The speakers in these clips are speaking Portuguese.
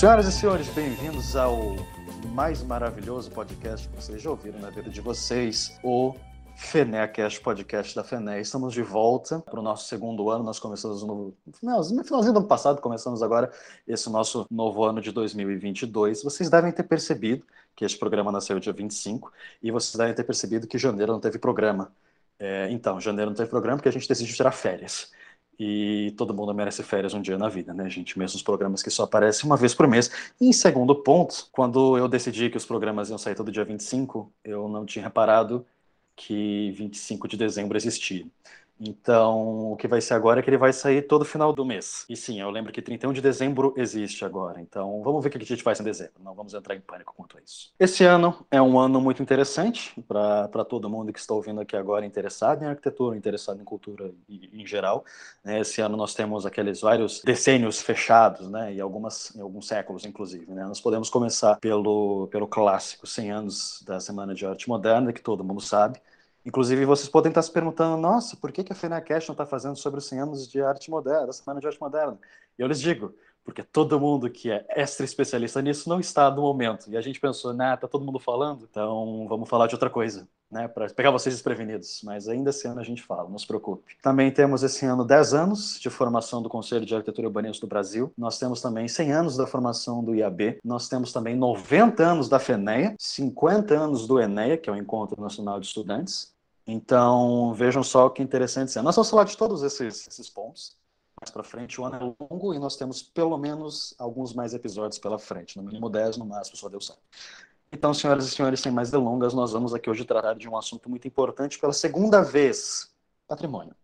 Senhoras e senhores, bem-vindos ao mais maravilhoso podcast que vocês já ouviram na vida de vocês, o FenéCast Podcast da Fené. Estamos de volta para o nosso segundo ano. Nós começamos no, no finalzinho do ano passado, começamos agora esse nosso novo ano de 2022. Vocês devem ter percebido que este programa nasceu dia 25 e vocês devem ter percebido que janeiro não teve programa. É, então, janeiro não teve programa porque a gente decidiu tirar férias e todo mundo merece férias um dia na vida, né, gente? Mesmo os programas que só aparecem uma vez por mês. E em segundo ponto, quando eu decidi que os programas iam sair todo dia 25, eu não tinha reparado que 25 de dezembro existia. Então, o que vai ser agora é que ele vai sair todo final do mês. E sim, eu lembro que 31 de dezembro existe agora. Então, vamos ver o que a gente faz em dezembro. Não vamos entrar em pânico quanto a isso. Esse ano é um ano muito interessante para todo mundo que está ouvindo aqui agora, interessado em arquitetura, interessado em cultura em geral. Né? Esse ano nós temos aqueles vários decênios fechados, né? E algumas, em alguns séculos, inclusive. Né? Nós podemos começar pelo, pelo clássico 100 anos da Semana de Arte Moderna, que todo mundo sabe. Inclusive, vocês podem estar se perguntando, nossa, por que, que a FENACAST não está fazendo sobre os 100 anos de arte moderna, da Semana de Arte Moderna? E eu lhes digo, porque todo mundo que é extra especialista nisso não está no momento. E a gente pensou, né, tá todo mundo falando, então vamos falar de outra coisa, né, para pegar vocês desprevenidos. Mas ainda esse ano a gente fala, não se preocupe. Também temos esse ano 10 anos de formação do Conselho de Arquitetura e Urbanismo do Brasil. Nós temos também 100 anos da formação do IAB. Nós temos também 90 anos da FENEA, 50 anos do ENEA, que é o Encontro Nacional de Estudantes. Então, vejam só que interessante. Nós vamos falar de todos esses, esses pontos mais para frente. O ano é longo e nós temos pelo menos alguns mais episódios pela frente, no mínimo 10, no máximo, só Deus sabe. Então, senhoras e senhores, sem mais delongas, nós vamos aqui hoje tratar de um assunto muito importante pela segunda vez: patrimônio.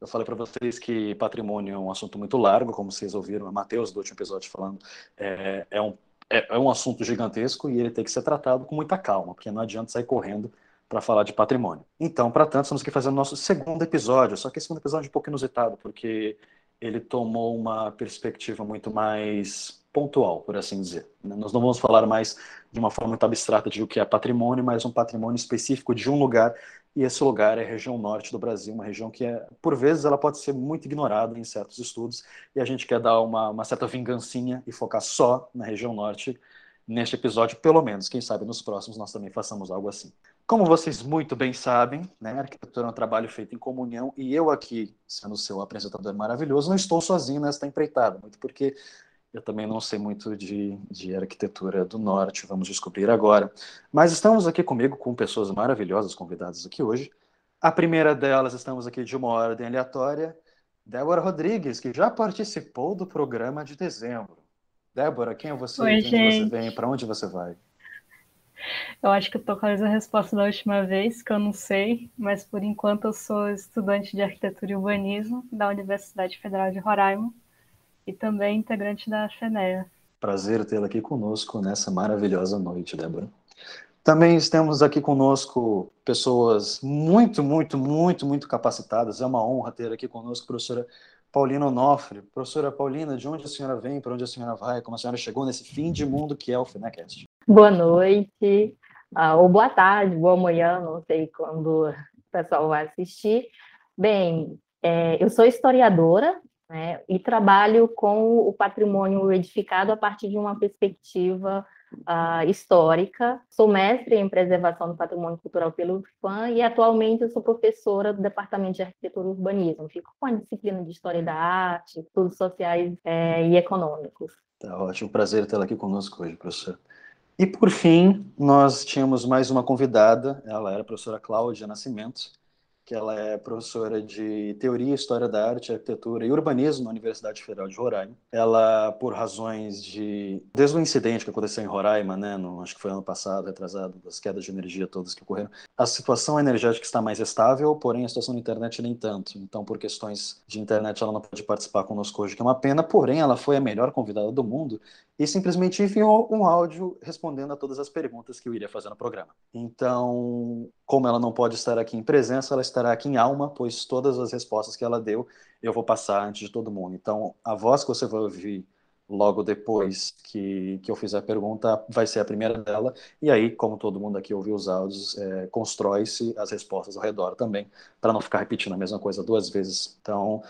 Eu falei para vocês que patrimônio é um assunto muito largo, como vocês ouviram a Matheus do último episódio falando, é, é, um, é, é um assunto gigantesco e ele tem que ser tratado com muita calma, porque não adianta sair correndo para falar de patrimônio. Então, para tanto, aqui fazendo o nosso segundo episódio, só que esse segundo episódio é um pouco inusitado, porque ele tomou uma perspectiva muito mais pontual, por assim dizer. Nós não vamos falar mais de uma forma muito abstrata de o que é patrimônio, mas um patrimônio específico de um lugar, e esse lugar é a região norte do Brasil, uma região que, é, por vezes, ela pode ser muito ignorada em certos estudos, e a gente quer dar uma, uma certa vingancinha e focar só na região norte neste episódio, pelo menos. Quem sabe nos próximos nós também façamos algo assim. Como vocês muito bem sabem, né, a arquitetura é um trabalho feito em comunhão e eu aqui, sendo seu apresentador maravilhoso, não estou sozinho nesta empreitada, muito porque eu também não sei muito de, de arquitetura do norte, vamos descobrir agora. Mas estamos aqui comigo com pessoas maravilhosas convidadas aqui hoje. A primeira delas, estamos aqui de uma ordem aleatória, Débora Rodrigues, que já participou do programa de dezembro. Débora, quem é você? Oi, de onde você vem? Para onde você vai? Eu acho que eu com a mesma resposta da última vez, que eu não sei, mas por enquanto eu sou estudante de arquitetura e urbanismo da Universidade Federal de Roraima e também integrante da FENEA. Prazer tê-la aqui conosco nessa maravilhosa noite, Débora. Também temos aqui conosco pessoas muito, muito, muito, muito capacitadas. É uma honra ter aqui conosco a professora Paulina Onofre. Professora Paulina, de onde a senhora vem, para onde a senhora vai, como a senhora chegou nesse fim de mundo que é o FENECAST? Boa noite, uh, ou boa tarde, boa manhã, não sei quando o pessoal vai assistir. Bem, é, eu sou historiadora né, e trabalho com o patrimônio edificado a partir de uma perspectiva uh, histórica. Sou mestre em preservação do patrimônio cultural pelo UFAM e atualmente sou professora do Departamento de Arquitetura e Urbanismo. Fico com a disciplina de História da Arte, Estudos Sociais é, e Econômicos. Tá ótimo, prazer tê-la aqui conosco hoje, professor. E por fim, nós tínhamos mais uma convidada, ela era a professora Cláudia Nascimento, que ela é professora de Teoria, História da Arte, Arquitetura e Urbanismo na Universidade Federal de Roraima. Ela, por razões de... Desde o incidente que aconteceu em Roraima, né, no, acho que foi ano passado, retrasado, das quedas de energia todas que ocorreram, a situação energética está mais estável, porém a situação da internet nem tanto. Então, por questões de internet, ela não pode participar conosco hoje, que é uma pena, porém ela foi a melhor convidada do mundo e simplesmente enviou um áudio respondendo a todas as perguntas que eu iria fazer no programa. Então, como ela não pode estar aqui em presença, ela estará aqui em alma, pois todas as respostas que ela deu eu vou passar antes de todo mundo. Então, a voz que você vai ouvir logo depois que, que eu fizer a pergunta vai ser a primeira dela, e aí, como todo mundo aqui ouviu os áudios, é, constrói-se as respostas ao redor também, para não ficar repetindo a mesma coisa duas vezes. Então,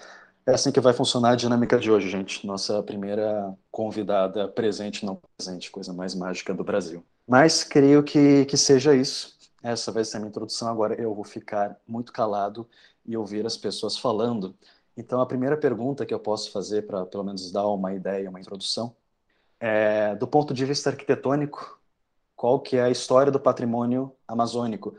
É assim que vai funcionar a dinâmica de hoje, gente. Nossa primeira convidada presente, não presente, coisa mais mágica do Brasil. Mas creio que, que seja isso. Essa vai ser a minha introdução. Agora eu vou ficar muito calado e ouvir as pessoas falando. Então, a primeira pergunta que eu posso fazer, para pelo menos dar uma ideia, uma introdução, é, do ponto de vista arquitetônico, qual que é a história do patrimônio amazônico?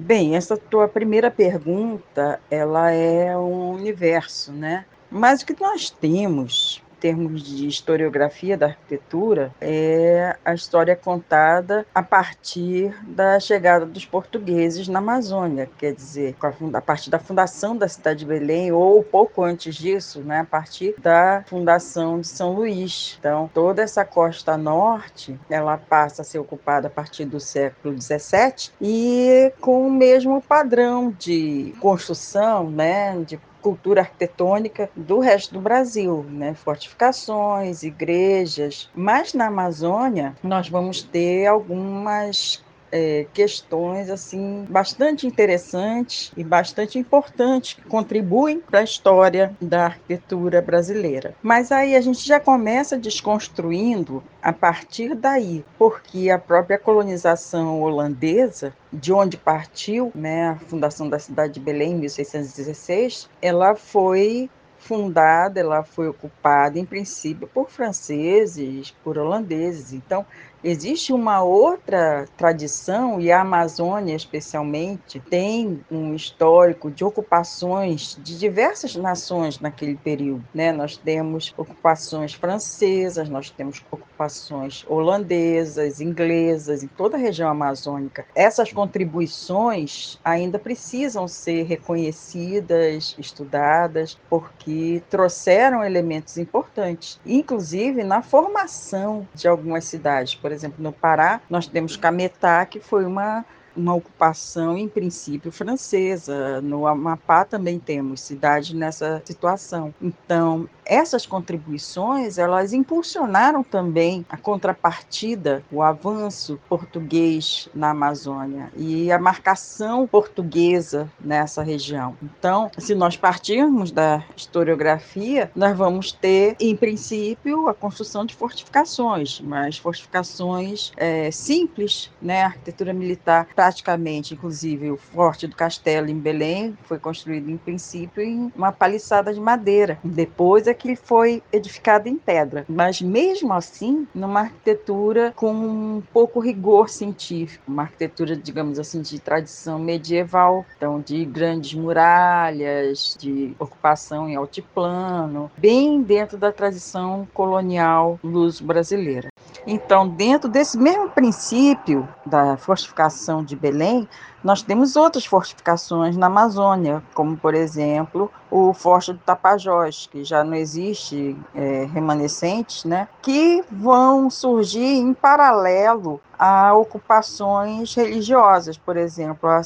Bem, essa tua primeira pergunta, ela é um universo, né? Mas o que nós temos termos de historiografia da arquitetura, é a história contada a partir da chegada dos portugueses na Amazônia, quer dizer, a partir da fundação da cidade de Belém, ou pouco antes disso, né, a partir da fundação de São Luís. Então, toda essa costa norte, ela passa a ser ocupada a partir do século XVII e com o mesmo padrão de construção, né, de cultura arquitetônica do resto do Brasil, né? fortificações, igrejas. Mas na Amazônia, nós vamos ter algumas é, questões assim bastante interessantes e bastante importantes que contribuem para a história da arquitetura brasileira. Mas aí a gente já começa desconstruindo a partir daí, porque a própria colonização holandesa, de onde partiu né, a fundação da cidade de Belém em 1616, ela foi fundada, ela foi ocupada em princípio por franceses, por holandeses. Então, Existe uma outra tradição, e a Amazônia, especialmente, tem um histórico de ocupações de diversas nações naquele período. Né? Nós temos ocupações francesas, nós temos ocupações holandesas, inglesas, em toda a região amazônica. Essas contribuições ainda precisam ser reconhecidas, estudadas, porque trouxeram elementos importantes, inclusive na formação de algumas cidades por exemplo, no Pará, nós temos Cametá, que foi uma uma ocupação, em princípio, francesa. No Amapá também temos cidades nessa situação. Então, essas contribuições, elas impulsionaram também a contrapartida, o avanço português na Amazônia e a marcação portuguesa nessa região. Então, se nós partirmos da historiografia, nós vamos ter, em princípio, a construção de fortificações, mas fortificações é, simples, né? A arquitetura militar praticamente, inclusive o Forte do Castelo em Belém foi construído em princípio em uma paliçada de madeira. Depois é que foi edificado em pedra, mas mesmo assim, numa arquitetura com um pouco rigor científico, uma arquitetura, digamos assim, de tradição medieval, então de grandes muralhas, de ocupação em altiplano, bem dentro da tradição colonial luso-brasileira. Então, dentro desse mesmo princípio da fortificação de Belém, nós temos outras fortificações na Amazônia, como, por exemplo, o Forte do Tapajós, que já não existe é, remanescentes, né, que vão surgir em paralelo a ocupações religiosas, por exemplo, a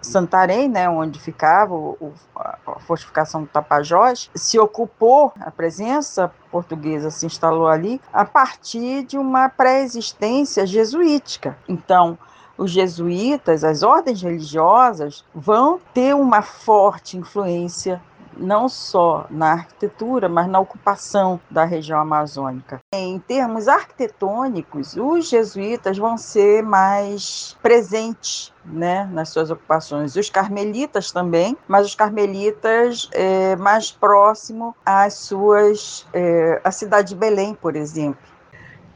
Santarém, né, onde ficava o, a fortificação do Tapajós, se ocupou, a presença portuguesa se instalou ali a partir de uma pré-existência jesuítica. Então, os jesuítas, as ordens religiosas, vão ter uma forte influência não só na arquitetura, mas na ocupação da região amazônica. Em termos arquitetônicos, os jesuítas vão ser mais presentes né, nas suas ocupações. Os carmelitas também, mas os carmelitas é, mais próximo às suas, é, a cidade de Belém, por exemplo.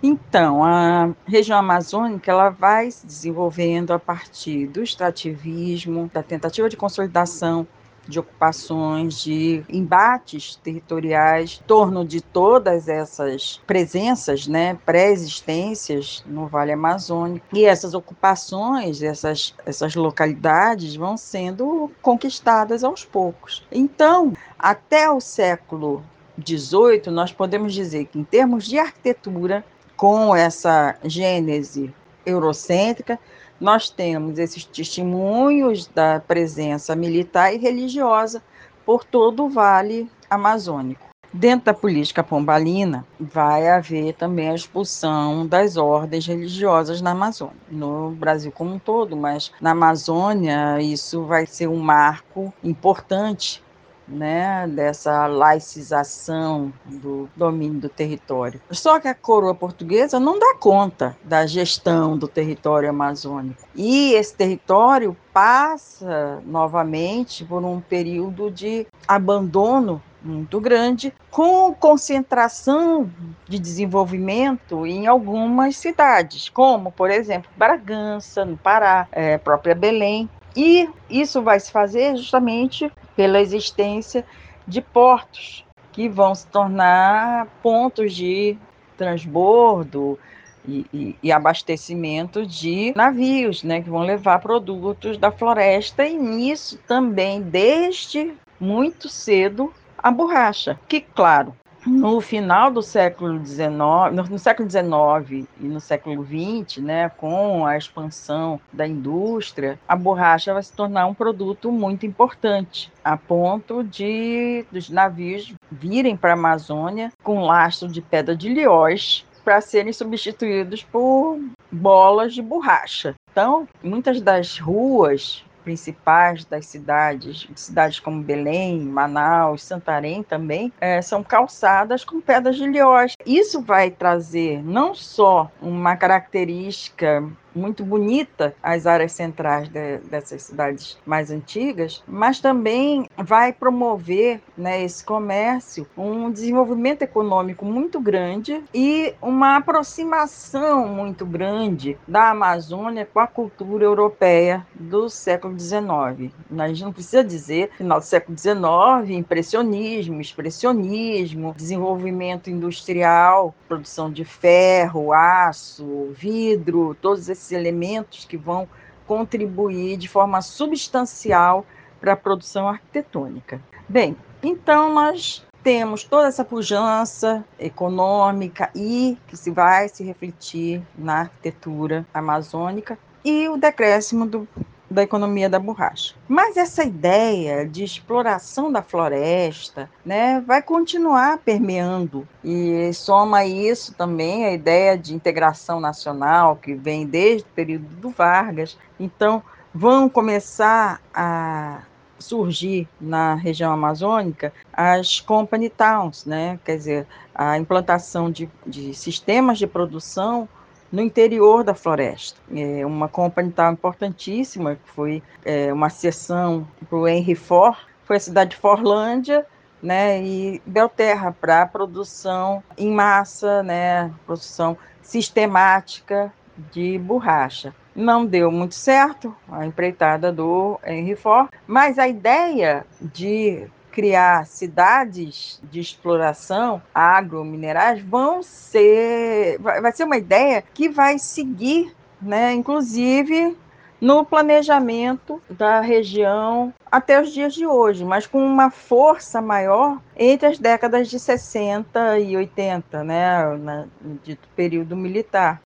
Então, a região amazônica ela vai se desenvolvendo a partir do extrativismo, da tentativa de consolidação de ocupações, de embates territoriais em torno de todas essas presenças, né, pré-existências no Vale Amazônico. E essas ocupações, essas, essas localidades vão sendo conquistadas aos poucos. Então, até o século XVIII, nós podemos dizer que, em termos de arquitetura, com essa gênese eurocêntrica, nós temos esses testemunhos da presença militar e religiosa por todo o Vale Amazônico. Dentro da política pombalina, vai haver também a expulsão das ordens religiosas na Amazônia, no Brasil como um todo, mas na Amazônia isso vai ser um marco importante né, dessa laicização do domínio do território. Só que a coroa portuguesa não dá conta da gestão do território amazônico. E esse território passa novamente por um período de abandono muito grande, com concentração de desenvolvimento em algumas cidades, como, por exemplo, Bragança, no Pará, é, própria Belém. E isso vai se fazer justamente pela existência de portos que vão se tornar pontos de transbordo e, e, e, abastecimento de navios, né, que vão levar produtos da floresta e nisso também desde muito cedo a borracha, que claro no final do século XIX, no, no século XIX e no século XX, né, com a expansão da indústria, a borracha vai se tornar um produto muito importante, a ponto de dos navios virem para a Amazônia com lastro de pedra de liós para serem substituídos por bolas de borracha. Então, muitas das ruas principais das cidades, cidades como Belém, Manaus, Santarém também, é, são calçadas com pedras de liós. Isso vai trazer não só uma característica muito bonita as áreas centrais de, dessas cidades mais antigas, mas também vai promover né, esse comércio um desenvolvimento econômico muito grande e uma aproximação muito grande da Amazônia com a cultura europeia do século XIX. A gente não precisa dizer final do século XIX, impressionismo, expressionismo, desenvolvimento industrial, produção de ferro, aço, vidro, todos esses esses elementos que vão contribuir de forma substancial para a produção arquitetônica. Bem, então nós temos toda essa pujança econômica e que se vai se refletir na arquitetura amazônica e o decréscimo do da economia da borracha. Mas essa ideia de exploração da floresta né, vai continuar permeando e soma isso também a ideia de integração nacional que vem desde o período do Vargas. Então, vão começar a surgir na região amazônica as company towns, né? quer dizer, a implantação de, de sistemas de produção no interior da floresta. É uma company tal importantíssima, que foi é, uma sessão para o Henry Ford, foi a cidade de Forlândia, né, e Belterra para produção em massa, né, produção sistemática de borracha. Não deu muito certo a empreitada do Henry Ford, mas a ideia de criar cidades de exploração agrominerais vão ser vai ser uma ideia que vai seguir, né, inclusive no planejamento da região até os dias de hoje, mas com uma força maior entre as décadas de 60 e 80, né, no dito período militar.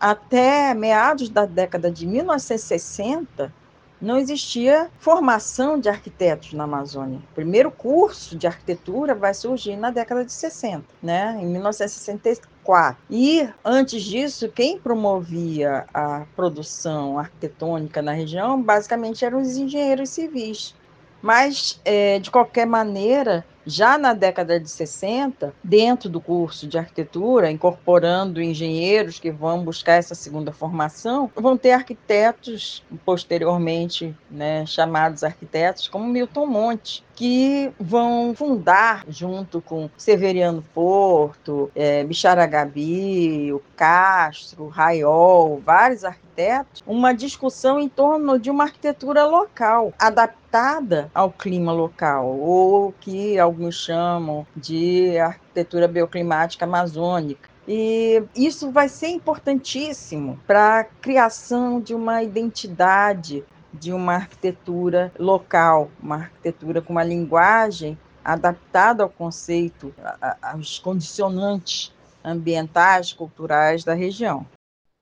Até meados da década de 1960, não existia formação de arquitetos na Amazônia. O primeiro curso de arquitetura vai surgir na década de 60, né, em 1964. E antes disso, quem promovia a produção arquitetônica na região, basicamente eram os engenheiros civis. Mas, é, de qualquer maneira, já na década de 60, dentro do curso de arquitetura, incorporando engenheiros que vão buscar essa segunda formação, vão ter arquitetos posteriormente né, chamados arquitetos, como Milton Monte, que vão fundar, junto com Severiano Porto, é, Bicharagabi, o Castro, Raiol, vários arquitetos, uma discussão em torno de uma arquitetura local, adaptada ao clima local, ou que alguns chamam de arquitetura bioclimática amazônica. E isso vai ser importantíssimo para a criação de uma identidade de uma arquitetura local, uma arquitetura com uma linguagem adaptada ao conceito, aos condicionantes ambientais, culturais da região.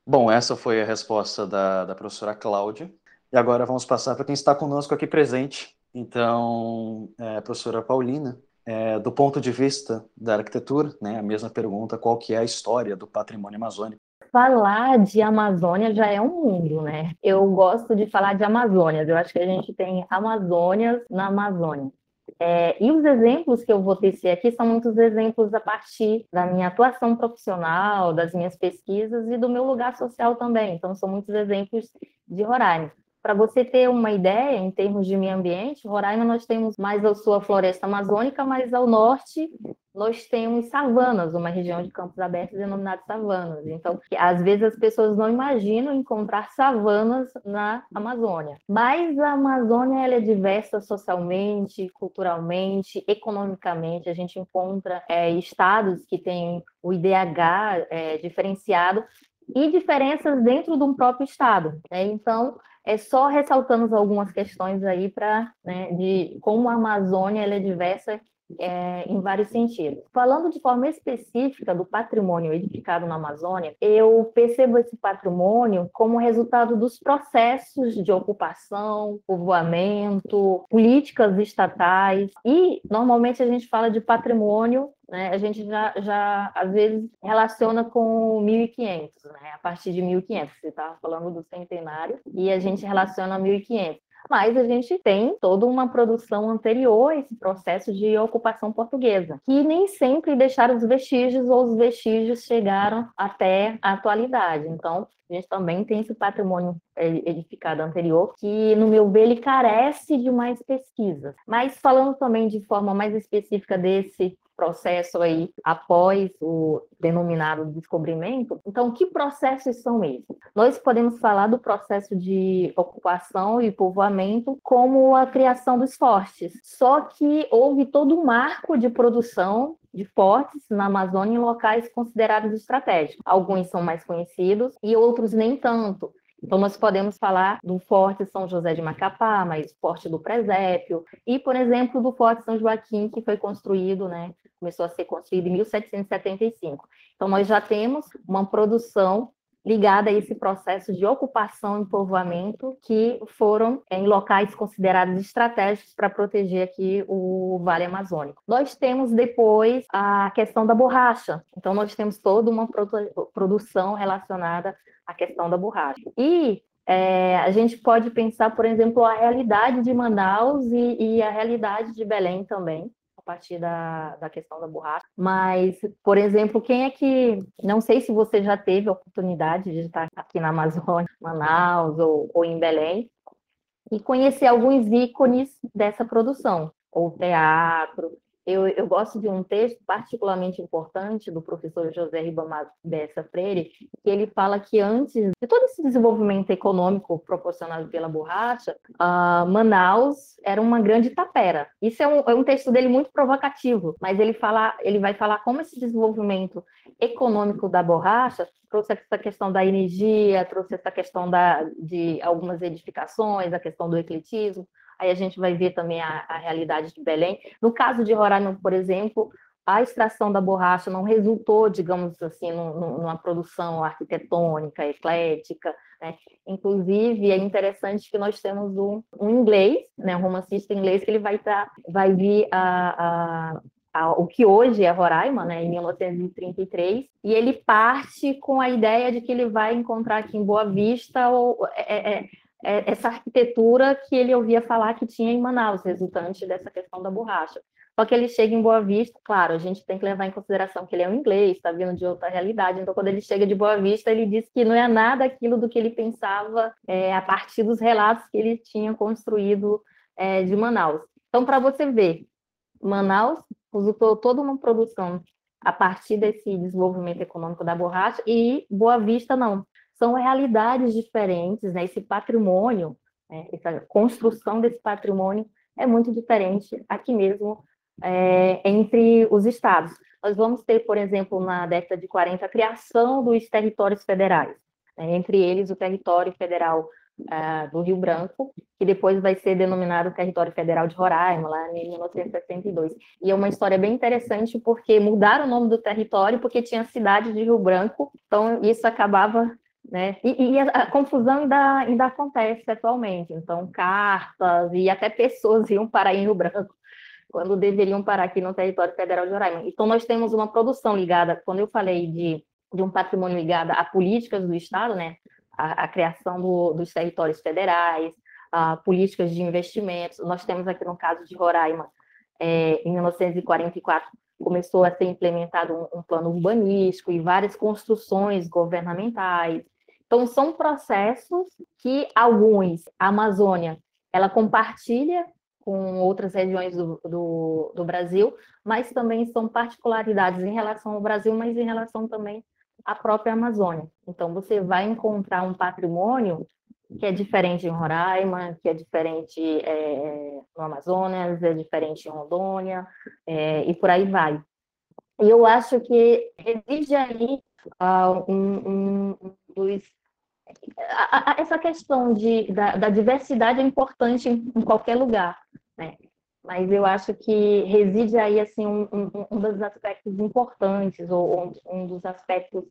Bom, essa foi a resposta da, da professora Cláudia. E agora vamos passar para quem está conosco aqui presente. Então, é, professora Paulina, é, do ponto de vista da arquitetura, né, a mesma pergunta, qual que é a história do patrimônio amazônico? falar de Amazônia já é um mundo, né? Eu gosto de falar de Amazônias. Eu acho que a gente tem Amazônias na Amazônia. É, e os exemplos que eu vou tecer aqui são muitos exemplos a partir da minha atuação profissional, das minhas pesquisas e do meu lugar social também. Então, são muitos exemplos de Roraima. Para você ter uma ideia, em termos de meio ambiente, Roraima nós temos mais a sua floresta amazônica, mas ao norte nós temos savanas, uma região de campos abertos denominada savanas. Então, às vezes as pessoas não imaginam encontrar savanas na Amazônia. Mas a Amazônia ela é diversa socialmente, culturalmente, economicamente. A gente encontra é, estados que têm o IDH é, diferenciado e diferenças dentro de um próprio estado. Né? Então, é só ressaltando algumas questões aí para né, de como a Amazônia ela é diversa é, em vários sentidos. Falando de forma específica do patrimônio edificado na Amazônia, eu percebo esse patrimônio como resultado dos processos de ocupação, povoamento, políticas estatais e normalmente a gente fala de patrimônio né, a gente já, já, às vezes, relaciona com 1500, né, a partir de 1500. Você estava falando do centenário, e a gente relaciona 1500 mas a gente tem toda uma produção anterior a esse processo de ocupação portuguesa, que nem sempre deixaram os vestígios ou os vestígios chegaram até a atualidade. Então, a gente também tem esse patrimônio é, edificado anterior, que, no meu ver, ele carece de mais pesquisas. Mas falando também de forma mais específica desse processo aí após o denominado descobrimento. Então, que processos são esses? Nós podemos falar do processo de ocupação e povoamento como a criação dos fortes. Só que houve todo um marco de produção de fortes na Amazônia em locais considerados estratégicos. Alguns são mais conhecidos e outros nem tanto. Então, nós podemos falar do Forte São José de Macapá, mas Forte do Presépio, e, por exemplo, do Forte São Joaquim, que foi construído, né, começou a ser construído em 1775. Então, nós já temos uma produção ligada a esse processo de ocupação e povoamento que foram em locais considerados estratégicos para proteger aqui o Vale Amazônico. Nós temos depois a questão da borracha. Então nós temos toda uma produção relacionada à questão da borracha. E é, a gente pode pensar, por exemplo, a realidade de Manaus e, e a realidade de Belém também, partir da, da questão da borracha. Mas, por exemplo, quem é que. Não sei se você já teve a oportunidade de estar aqui na Amazônia, Manaus ou, ou em Belém, e conhecer alguns ícones dessa produção, ou teatro, eu, eu, gosto de um texto particularmente importante do professor José Ribamar Bessa Freire, que ele fala que antes de todo esse desenvolvimento econômico proporcionado pela borracha, uh, Manaus era uma grande tapera. Isso é um, é um, texto dele muito provocativo, mas ele, fala, ele vai falar como esse desenvolvimento econômico da borracha trouxe essa questão da energia, trouxe essa questão da, de algumas edificações, a questão do ecletismo, aí a gente vai ver também a, a realidade de Belém. No caso de Roraima, por exemplo, a extração da borracha não resultou, digamos assim, numa produção arquitetônica, eclética, né? Inclusive, é interessante que nós temos um, um inglês, né, um romancista inglês, que ele vai, tá, vai vir a, a o que hoje é Roraima, né, em 1933, e ele parte com a ideia de que ele vai encontrar aqui em Boa Vista ou, é, é, essa arquitetura que ele ouvia falar que tinha em Manaus, resultante dessa questão da borracha. Só que ele chega em Boa Vista, claro, a gente tem que levar em consideração que ele é um inglês, está vindo de outra realidade. Então, quando ele chega de Boa Vista, ele diz que não é nada aquilo do que ele pensava é, a partir dos relatos que ele tinha construído é, de Manaus. Então, para você ver, Manaus usou toda uma produção a partir desse desenvolvimento econômico da borracha e Boa Vista não são realidades diferentes, né? Esse patrimônio, né? essa construção desse patrimônio é muito diferente aqui mesmo é, entre os estados. Nós vamos ter, por exemplo, na década de 40, a criação dos territórios federais, né? entre eles o território federal uh, do Rio Branco, que depois vai ser denominado Território Federal de Roraima, lá em 1972. E é uma história bem interessante, porque mudaram o nome do território porque tinha cidade de Rio Branco, então isso acabava né? E, e a, a, confusão ainda, ainda acontece atualmente. Então, cartas e até pessoas iam parar em Rio Branco quando deveriam parar aqui no território federal de Roraima. Então, nós temos uma produção ligada, quando eu falei de, de um patrimônio ligado a políticas do Estado, né? a, a criação do, dos territórios federais, a políticas de investimentos. Nós temos aqui no caso de Roraima é, em 1944 começou a ser implementado um, um plano urbanístico e várias construções governamentais. Então, são processos que alguns, a Amazônia, ela compartilha com outras regiões do, do, do, Brasil, mas também são particularidades em relação ao Brasil, mas em relação também à própria Amazônia. Então, você vai encontrar um patrimônio que é diferente em Roraima, que é diferente é, no Amazonas, é diferente em Rondônia, é, e por aí vai. E eu acho que reside aí uh, um, um, essa questão de, da, da, diversidade é importante em, em, qualquer lugar, né? Mas eu acho que reside aí assim um, um, um dos aspectos importantes ou um, dos aspectos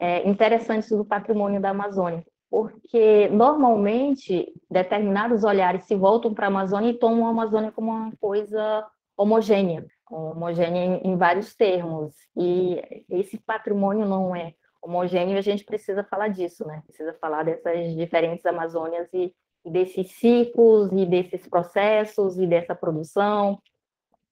é, interessantes do patrimônio da Amazônia, porque normalmente determinados olhares se voltam para a Amazônia e tomam a Amazônia como uma coisa homogênea, homogênea em, em vários termos. E esse patrimônio não é homogêneo, a gente precisa falar disso, né? Precisa falar dessas diferentes Amazônias e, desses ciclos e desses processos e dessa produção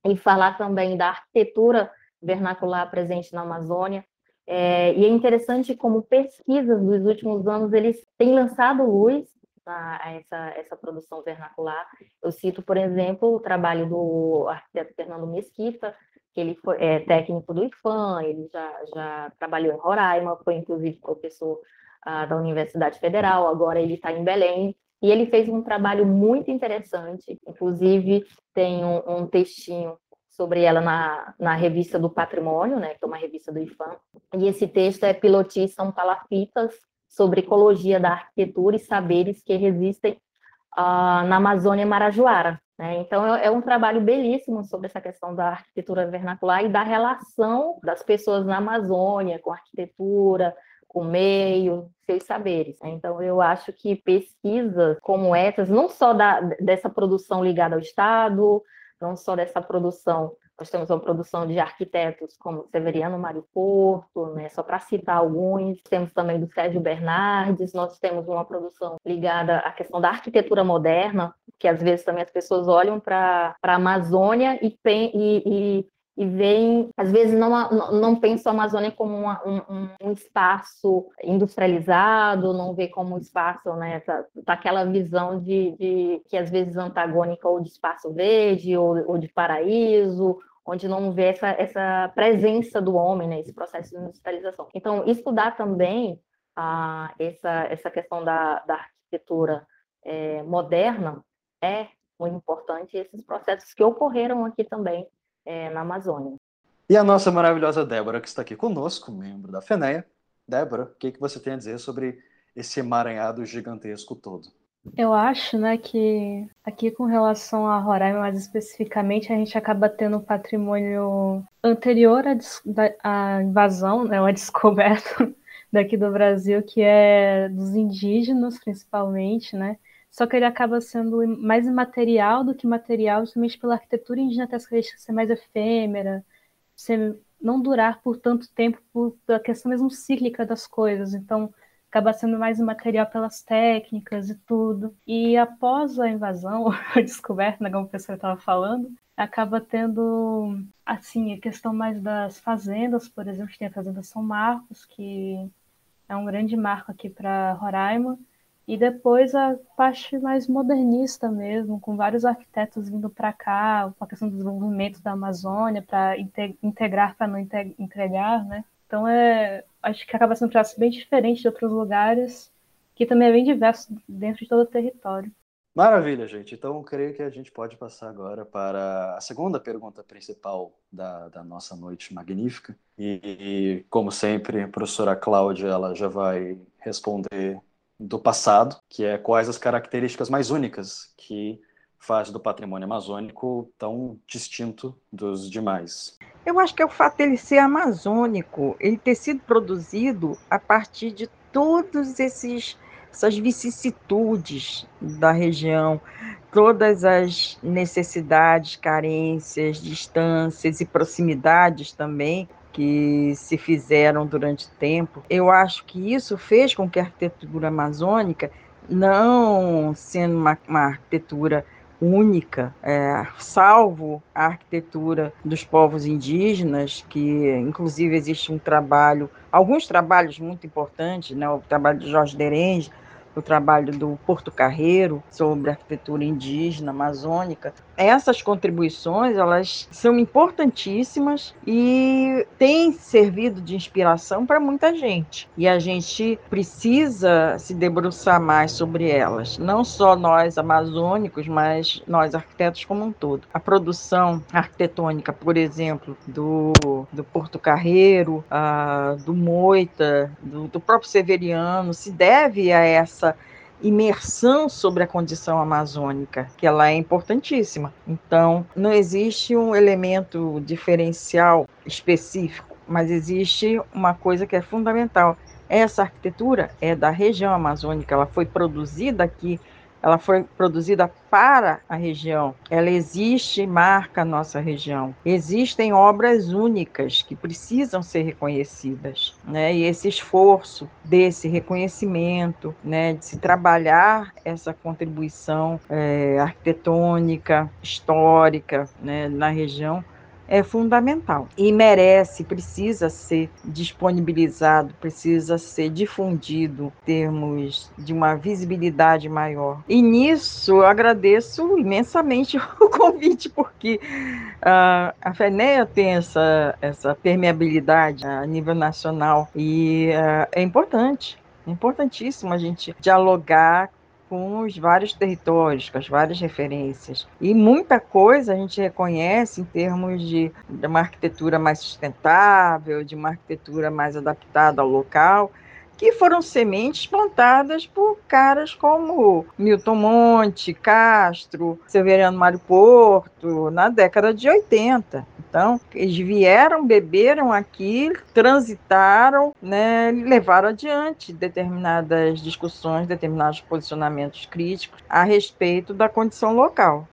e falar também da arquitetura vernacular presente na Amazônia. É, e é interessante como pesquisas dos últimos anos eles têm lançado luz a essa, essa produção vernacular. Eu cito, por exemplo, o trabalho do arquiteto Fernando Mesquita, ele foi, é técnico do IFAM, ele já, já trabalhou em Roraima, foi inclusive professor ah, da Universidade Federal, agora ele está em Belém, e ele fez um trabalho muito interessante, inclusive tem um, um textinho sobre ela na, na revista do Patrimônio, né, que é uma revista do IFAM, e esse texto é Piloti São Palafitas, sobre ecologia da arquitetura e saberes que resistem uh, na Amazônia Marajoara. Né? Então, é, é, um trabalho belíssimo sobre essa questão da arquitetura vernacular e da relação das pessoas na Amazônia com a arquitetura, com o meio, seus saberes. Né? Então, eu acho que pesquisas como essas, não só da, dessa produção ligada ao Estado, não só dessa produção nós temos uma produção de arquitetos como Severiano Mário Porto, né, só para citar alguns. Temos também do Sérgio Bernardes. Nós temos uma produção ligada à questão da arquitetura moderna, que às vezes também as pessoas olham para a Amazônia e, e, e e veem, às vezes não, não pensam a Amazônia como uma, um, um, espaço industrializado, não vê como um espaço, né, tá, tá aquela visão de, de, que às vezes antagônica ou de espaço verde ou, ou de paraíso, onde não vê essa, essa presença do homem, né, esse processo de industrialização. Então, estudar também ah, essa, essa questão da, da arquitetura é, moderna é muito importante, esses processos que ocorreram aqui também é, na Amazônia. E a nossa maravilhosa Débora, que está aqui conosco, membro da FENEA. Débora, o que, que você tem a dizer sobre esse emaranhado gigantesco todo? Eu acho, né, que aqui com relação a Roraima, mais especificamente, a gente acaba tendo um patrimônio anterior à, à invasão, né, à descoberta daqui do Brasil, que é dos indígenas, principalmente, né, só que ele acaba sendo mais imaterial do que material, justamente pela arquitetura característica ser mais efêmera, ser, não durar por tanto tempo, por, pela questão mesmo cíclica das coisas. Então, acaba sendo mais imaterial pelas técnicas e tudo. E após a invasão, a descoberta, né, como o professor estava falando, acaba tendo, assim, a questão mais das fazendas, por exemplo, tem a Fazenda São Marcos, que é um grande marco aqui para Roraima, e depois a parte mais modernista mesmo, com vários arquitetos vindo para cá, com a questão do desenvolvimento da Amazônia, para integrar para não entregar, né? Então é, acho que acaba sendo um traço bem diferente de outros lugares, que também é bem diverso dentro de todo o território. Maravilha, gente. Então, creio que a gente pode passar agora para a segunda pergunta principal da, da nossa noite magnífica. E, e, como sempre, a professora Cláudia ela já vai responder do passado, que é quais as características mais únicas que faz do patrimônio amazônico tão distinto dos demais. Eu acho que é o fato dele ser amazônico, ele ter sido produzido a partir de todos esses essas vicissitudes da região, todas as necessidades, carências, distâncias e proximidades também que se fizeram durante tempo. Eu acho que isso fez com que a arquitetura amazônica, não sendo uma, uma arquitetura única, é, salvo a arquitetura dos povos indígenas, que inclusive existe um trabalho, alguns trabalhos muito importantes, né, o trabalho de Jorge Derenge, o trabalho do Porto Carreiro sobre arquitetura indígena amazônica. Essas contribuições, elas são importantíssimas e têm servido de inspiração para muita gente. E a gente precisa se debruçar mais sobre elas, não só nós amazônicos, mas nós arquitetos como um todo. A produção arquitetônica, por exemplo, do, do Porto Carreiro, do Moita, do, do próprio Severiano, se deve a essa imersão sobre a condição amazônica, que ela é importantíssima. Então, não existe um elemento diferencial específico, mas existe uma coisa que é fundamental. Essa arquitetura é da região amazônica, ela foi produzida aqui ela foi produzida para a região. Ela existe e marca a nossa região. Existem obras únicas que precisam ser reconhecidas, né? E esse esforço desse reconhecimento, né, de se trabalhar essa contribuição é, arquitetônica, histórica, né, na região é fundamental e merece, precisa ser disponibilizado, precisa ser difundido termos de uma visibilidade maior. E nisso eu agradeço imensamente o convite, porque uh, a FENEA tem essa, essa permeabilidade a nível nacional e uh, é importante. É importantíssimo a gente dialogar com os vários territórios, com as várias referências. E muita coisa a gente reconhece em termos de, de uma arquitetura mais sustentável, de uma arquitetura mais adaptada ao local, que foram sementes plantadas por caras como Milton Monte, Castro, Severiano Mário Porto, na década de 80. Então, eles vieram, beberam aqui, transitaram, né, levaram adiante determinadas discussões, determinados posicionamentos críticos a respeito da condição local.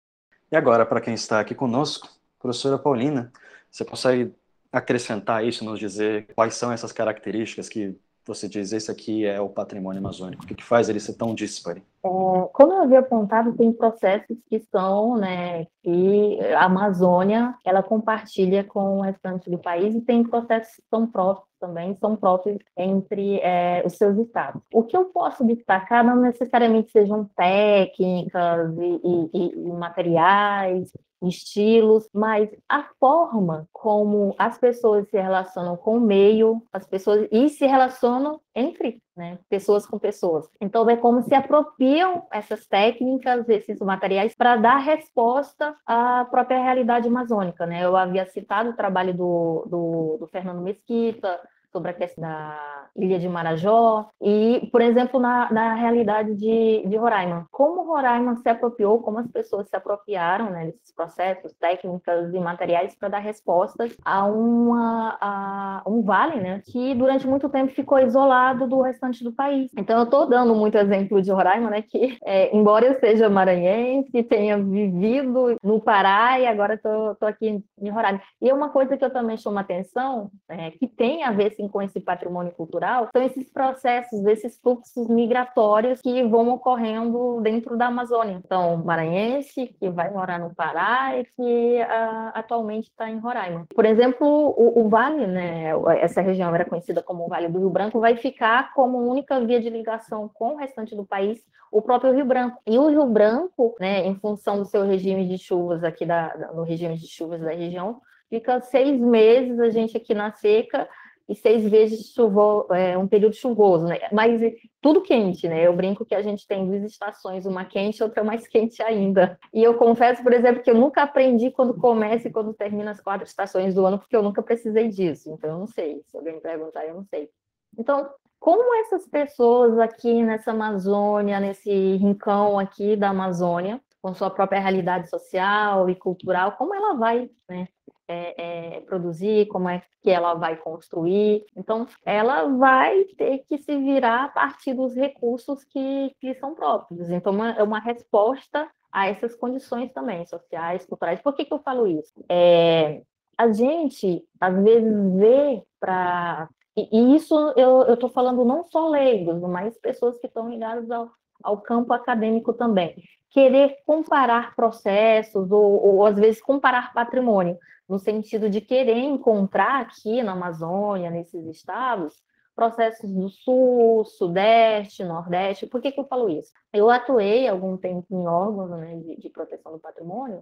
E agora, para quem está aqui conosco, professora Paulina, você consegue acrescentar isso, nos dizer quais são essas características que você diz esse aqui é o patrimônio amazônico? O que, que faz ele ser tão dispare? É, como eu havia apontado, tem processos que são, né, que a Amazônia, ela compartilha com o restante do país e tem processos que são próprios também, são próprios entre é, os seus estados. O que eu posso destacar não necessariamente sejam técnicas e, e, e materiais, estilos, mas a forma como as pessoas se relacionam com o meio, as pessoas e se relacionam entre né, pessoas com pessoas. Então é como se apropriam essas técnicas, esses materiais para dar resposta à própria realidade amazônica. Né? Eu havia citado o trabalho do, do, do Fernando Mesquita, sobre a questão da ilha de Marajó e, por exemplo, na, na realidade de, de Roraima. Como Roraima se apropriou, como as pessoas se apropriaram né, desses processos, técnicas e materiais para dar respostas a, uma, a um vale né, que durante muito tempo ficou isolado do restante do país. Então, eu estou dando muito exemplo de Roraima, né, que, é, embora eu seja maranhense, tenha vivido no Pará e agora estou aqui em Roraima. E uma coisa que eu também chamo atenção, é, que tem a ver, sim, com esse patrimônio cultural são esses processos, esses fluxos migratórios que vão ocorrendo dentro da Amazônia. Então, maranhense, que vai morar no Pará e que uh, atualmente está em Roraima. Por exemplo, o, o, Vale, né, essa região era conhecida como o Vale do Rio Branco, vai ficar como única via de ligação com o restante do país o próprio Rio Branco. E o Rio Branco, né, em função do seu regime de chuvas aqui da, no regime de chuvas da região, fica seis meses a gente aqui na seca e seis vezes chuvo, é, um período chuvoso, né? Mas tudo quente, né? Eu brinco que a gente tem duas estações, uma quente e outra mais quente ainda. E eu confesso, por exemplo, que eu nunca aprendi quando começa e quando termina as quatro estações do ano, porque eu nunca precisei disso. Então, eu não sei. Se alguém perguntar, eu não sei. Então, como essas pessoas aqui nessa Amazônia, nesse rincão aqui da Amazônia, com sua própria realidade social e cultural, como ela vai né, é, é, produzir, como é que ela vai construir. Então, ela vai ter que se virar a partir dos recursos que, que são próprios. Então, uma, é uma resposta a essas condições também, sociais, culturais. Por que, que eu falo isso? É, a gente, às vezes, vê para. E, e, isso eu estou falando não só leigos, mas pessoas que estão ligadas ao, ao campo acadêmico também. Querer comparar processos ou, ou, às vezes, comparar patrimônio, no sentido de querer encontrar aqui na Amazônia, nesses estados, processos do Sul, Sudeste, Nordeste. Por que, que eu falo isso? Eu atuei algum tempo em órgãos né, de, de proteção do patrimônio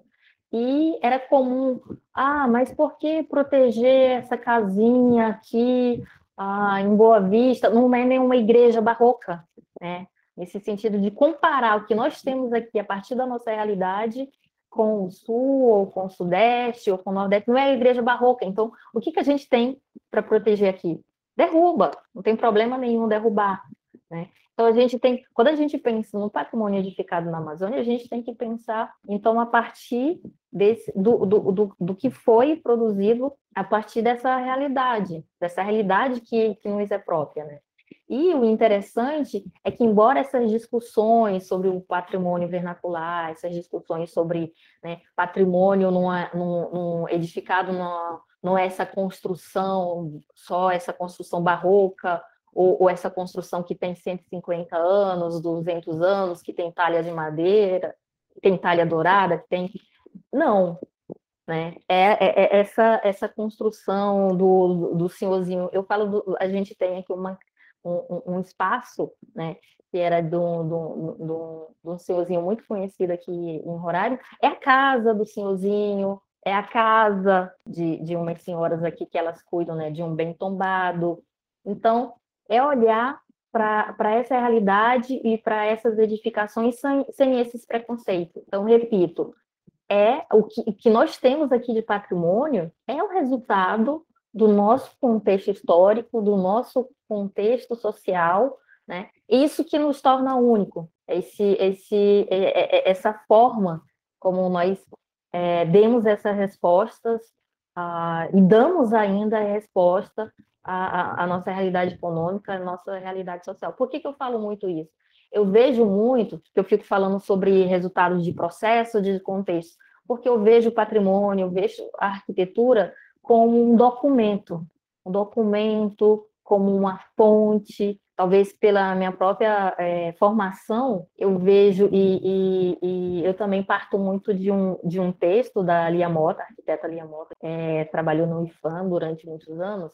e era comum, ah, mas por que proteger essa casinha aqui ah, em Boa Vista? Não é nenhuma igreja barroca, né? Nesse sentido de comparar o que nós temos aqui a partir da nossa realidade com o Sul, ou com o Sudeste, ou com o Nordeste, não é a igreja barroca. Então, o que, que a gente tem para proteger aqui? Derruba, não tem problema nenhum derrubar. Né? Então, a gente tem, quando a gente pensa no patrimônio edificado na Amazônia, a gente tem que pensar, então, a partir desse, do, do, do, do que foi produzido a partir dessa realidade, dessa realidade que, que nos é própria, né? E o interessante é que, embora essas discussões sobre o patrimônio vernacular, essas discussões sobre né, patrimônio numa, num, num edificado não é essa construção, só essa construção barroca, ou, ou, essa construção que tem 150 anos, 200 anos, que tem talha de madeira, tem talha dourada, que tem... Não, né? É, é, é essa, essa construção do, do senhorzinho. Eu falo, do, a gente tem aqui uma, um, um espaço, né? Que era de um senhorzinho muito conhecido aqui em Roraima, é a casa do senhorzinho, é a casa de, de umas senhoras aqui que elas cuidam né, de um bem tombado. Então, é olhar para essa realidade e para essas edificações sem, sem esses preconceitos. Então, repito, é o que, que nós temos aqui de patrimônio é o resultado do nosso contexto histórico, do nosso contexto social, né? Isso que nos torna único, esse, esse, é, é, essa forma como nós é, demos essas respostas ah, e damos ainda a resposta à, à, nossa realidade econômica, à nossa realidade social. Por que, que eu falo muito isso? Eu vejo muito, que eu fico falando sobre resultados de processo, de contexto, porque eu vejo o patrimônio, eu vejo a arquitetura como um documento, um documento como uma fonte, talvez pela minha própria é, formação, eu vejo e, e, e, eu também parto muito de um, de um texto da Lia Mota, arquiteta Lia Mota, é, trabalhou no IFAM durante muitos anos,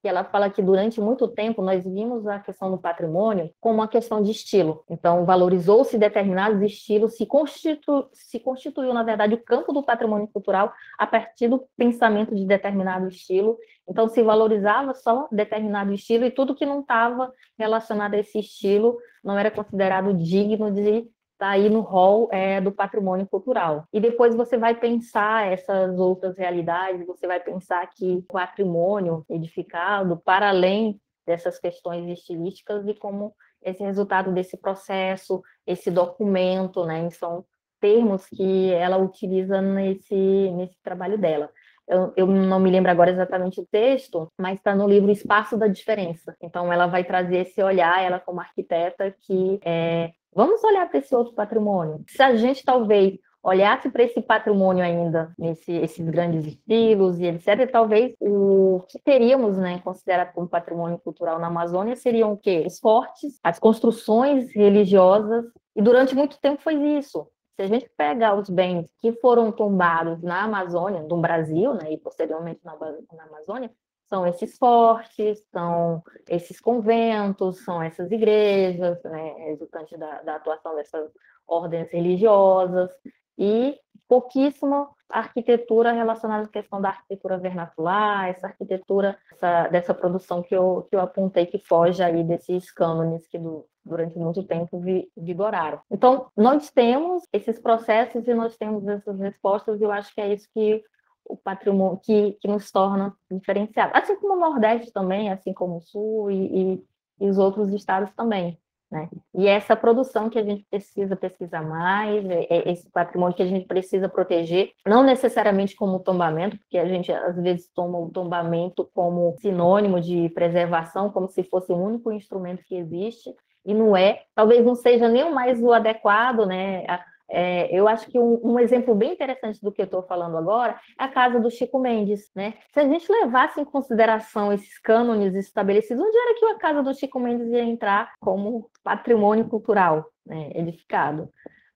que ela fala que durante muito tempo nós vimos a questão do patrimônio como uma questão de estilo. Então, valorizou-se determinados estilos, se, constitu, se constituiu, na verdade, o campo do patrimônio cultural a partir do pensamento de determinado estilo. Então, se valorizava só determinado estilo e tudo que não estava relacionado a esse estilo não era considerado digno de está aí no rol é, do patrimônio cultural. E depois você vai pensar essas outras realidades, você vai pensar que o patrimônio edificado, para além dessas questões estilísticas, e como esse resultado desse processo, esse documento, né, são termos que ela utiliza nesse, nesse trabalho dela. Eu, eu, não me lembro agora exatamente o texto, mas está no livro Espaço da Diferença. Então, ela vai trazer esse olhar, ela como arquiteta, que é, Vamos olhar para esse outro patrimônio. Se a gente talvez olhasse para esse patrimônio ainda, nesse, esses grandes estilos e etc., talvez o que teríamos né, considerado como patrimônio cultural na Amazônia seriam o quê? Os fortes, as construções religiosas, e durante muito tempo foi isso. Se a gente pegar os bens que foram tombados na Amazônia, no Brasil, né, e posteriormente na, na Amazônia, são esses fortes, são esses conventos, são essas igrejas, né, resultante da, da atuação dessas ordens religiosas, e pouquíssima arquitetura relacionada à questão da arquitetura vernacular, essa arquitetura essa, dessa produção que eu, que eu apontei que foge aí desses cânones que do, durante muito tempo vi, vigoraram. Então, nós temos esses processos e nós temos essas respostas, e eu acho que é isso que o patrimônio que, que nos torna diferenciados. Assim como o Nordeste também, assim como o Sul e, e, e, os outros estados também. Né? E essa produção que a gente precisa pesquisar mais, é, é esse patrimônio que a gente precisa proteger, não necessariamente como tombamento, porque a gente às vezes toma o tombamento como sinônimo de preservação, como se fosse o único instrumento que existe, e não é. Talvez não seja nem o mais o adequado, né? É, eu acho que um, um, exemplo bem interessante do que eu estou falando agora é a casa do Chico Mendes, né? Se a gente levasse em consideração esses cânones estabelecidos, onde era que a casa do Chico Mendes ia entrar como patrimônio cultural né, edificado?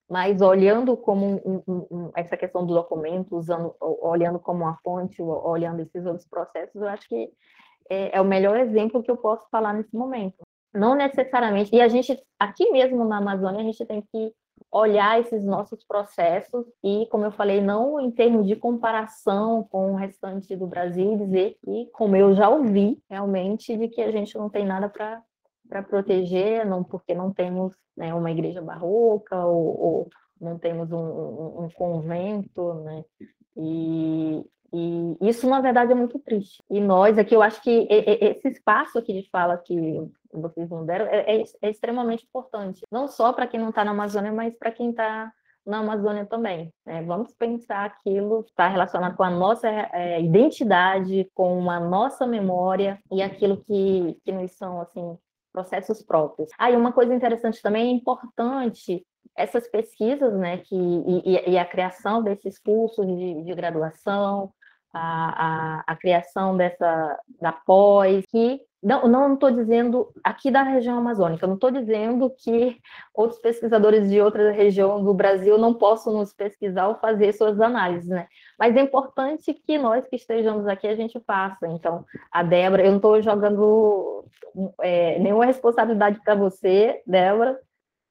Mas olhando como um, um, essa questão do documento, usando, olhando como uma fonte, olhando esses outros processos, eu acho que é, é o melhor exemplo que eu posso falar nesse momento. Não necessariamente, e a gente, aqui mesmo na Amazônia, a gente tem que olhar esses nossos processos e, como eu falei, não em termos de comparação com o restante do Brasil, dizer que, como eu já ouvi realmente, de que a gente não tem nada para para proteger, não porque não temos né, uma igreja barroca ou, ou não temos um, um, um, convento, né? E, e isso, na verdade, é muito triste. E nós aqui, eu acho que esse espaço aqui de fala que vocês não deram é, é, é extremamente importante. Não só para quem não está na Amazônia, mas para quem está na Amazônia também. Né? Vamos pensar aquilo que está relacionado com a nossa é, identidade, com a nossa memória e aquilo que, que nos são, assim, processos próprios. Ah, e uma coisa interessante também, é importante essas pesquisas, né, que, e, e a criação desses cursos de, de graduação, a, a, a criação dessa da pós, que não estou dizendo aqui da região amazônica, não estou dizendo que outros pesquisadores de outra região do Brasil não possam nos pesquisar ou fazer suas análises, né? Mas é importante que nós que estejamos aqui a gente faça. Então, a Débora, eu não estou jogando é, nenhuma responsabilidade para você, Débora,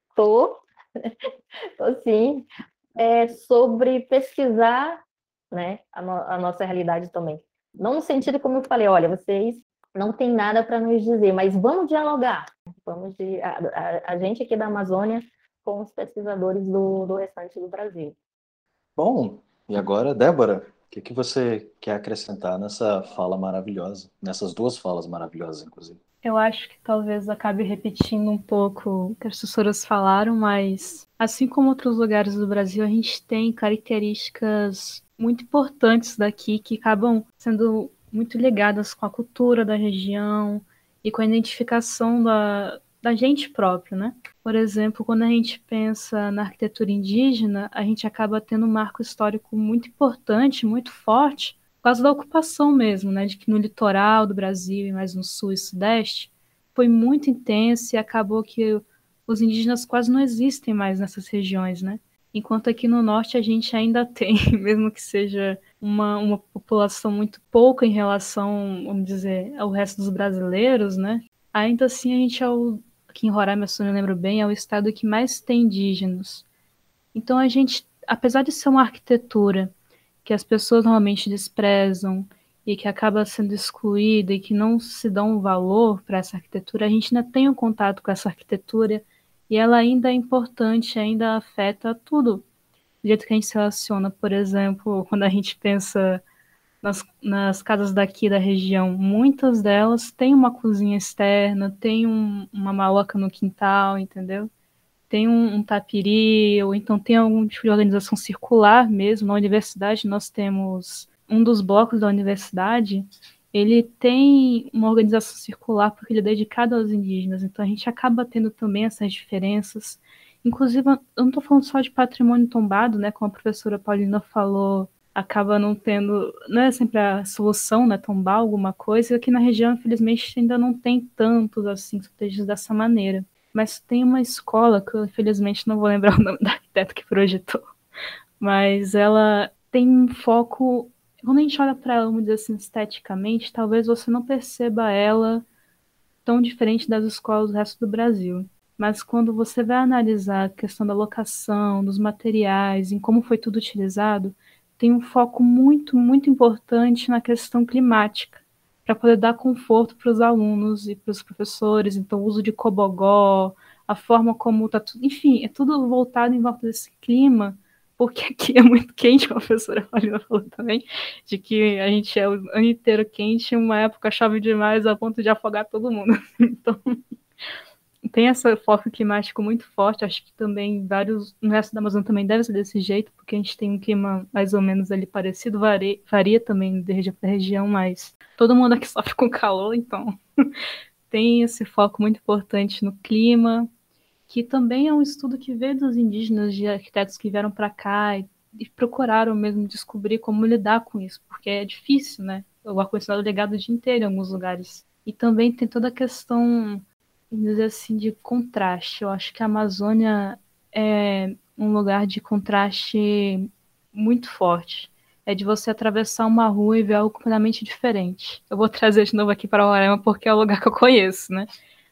estou, estou sim, é, sobre pesquisar né, a, no, a nossa realidade também. Não no sentido como eu falei, olha, vocês não tem nada para nos dizer, mas vamos dialogar. Vamos de, a, a, a, gente aqui da Amazônia com os pesquisadores do, do restante do Brasil. Bom, e agora, Débora, o que, que você quer acrescentar nessa fala maravilhosa, nessas duas falas maravilhosas, inclusive? Eu acho que talvez acabe repetindo um pouco o que as professoras falaram, mas assim como outros lugares do Brasil, a gente tem características muito importantes daqui que acabam sendo muito ligadas com a cultura da região e com a identificação da, da gente próprio, né? Por exemplo, quando a gente pensa na arquitetura indígena, a gente acaba tendo um marco histórico muito importante, muito forte, por causa da ocupação mesmo, né? De que no litoral do Brasil e mais no sul e sudeste foi muito intenso e acabou que os indígenas quase não existem mais nessas regiões, né? Enquanto aqui no norte a gente ainda tem, mesmo que seja uma, uma população muito pouca em relação, vamos dizer, ao resto dos brasileiros, né? Ainda assim a gente é o, aqui em Roraima, se eu lembro bem, é o estado que mais tem indígenas. Então a gente, apesar de ser uma arquitetura que as pessoas normalmente desprezam e que acaba sendo excluída e que não se dá um valor para essa arquitetura, a gente ainda tem um contato com essa arquitetura e ela ainda é importante, ainda afeta tudo. Do jeito que a gente se relaciona, por exemplo, quando a gente pensa nas, nas casas daqui da região, muitas delas têm uma cozinha externa, tem um, uma maloca no quintal, entendeu? Tem um, um tapiri, ou então tem algum tipo de organização circular mesmo. Na universidade nós temos um dos blocos da universidade ele tem uma organização circular porque ele é dedicado aos indígenas, então a gente acaba tendo também essas diferenças. Inclusive, eu não estou falando só de patrimônio tombado, né? Como a professora Paulina falou, acaba não tendo, não é sempre a solução, né? Tombar alguma coisa. Aqui na região, infelizmente, ainda não tem tantos assim protegidos dessa maneira. Mas tem uma escola que eu, infelizmente, não vou lembrar o nome da arquiteta que projetou, mas ela tem um foco quando a gente olha para ela, vamos dizer assim, esteticamente, talvez você não perceba ela tão diferente das escolas do resto do Brasil. Mas quando você vai analisar a questão da locação, dos materiais, em como foi tudo utilizado, tem um foco muito, muito importante na questão climática, para poder dar conforto para os alunos e para os professores. Então, o uso de cobogó, a forma como está tudo. Enfim, é tudo voltado em volta desse clima porque aqui é muito quente, a professora Paulina falou também, de que a gente é o ano inteiro quente, uma época chove demais a ponto de afogar todo mundo. Então, tem esse foco climático muito forte, acho que também vários, no resto da Amazônia também deve ser desse jeito, porque a gente tem um clima mais ou menos ali parecido, varia, varia também de região para região, mas todo mundo aqui sofre com calor, então tem esse foco muito importante no clima, que também é um estudo que veio dos indígenas, de arquitetos que vieram para cá e, e, procuraram mesmo descobrir como lidar com isso, porque é difícil, né? O ar-condicionado ligado o dia inteiro em alguns lugares. E também tem toda a questão, dizer assim, de contraste. Eu acho que a Amazônia é um lugar de contraste muito forte. É de você atravessar uma rua e ver algo completamente diferente. Eu vou trazer de novo aqui para Roraima porque é o lugar que eu conheço, né?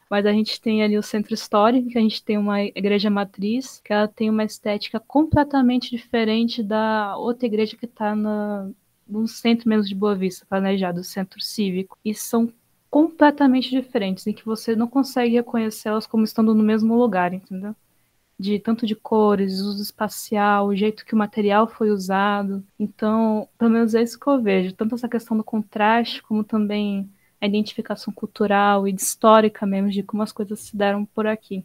Mas a gente tem ali o centro histórico, que a gente tem uma igreja matriz, que ela tem uma estética completamente diferente da outra igreja que está no centro mesmo de Boa Vista, planejado, o centro cívico. E são completamente diferentes, em que você não consegue reconhecê-las como estando no mesmo lugar, entendeu? De tanto de cores, uso espacial, o jeito que o material foi usado. Então, pelo menos é isso que eu vejo, tanto essa questão do contraste, como também a identificação cultural e histórica mesmo de como as coisas se deram por aqui.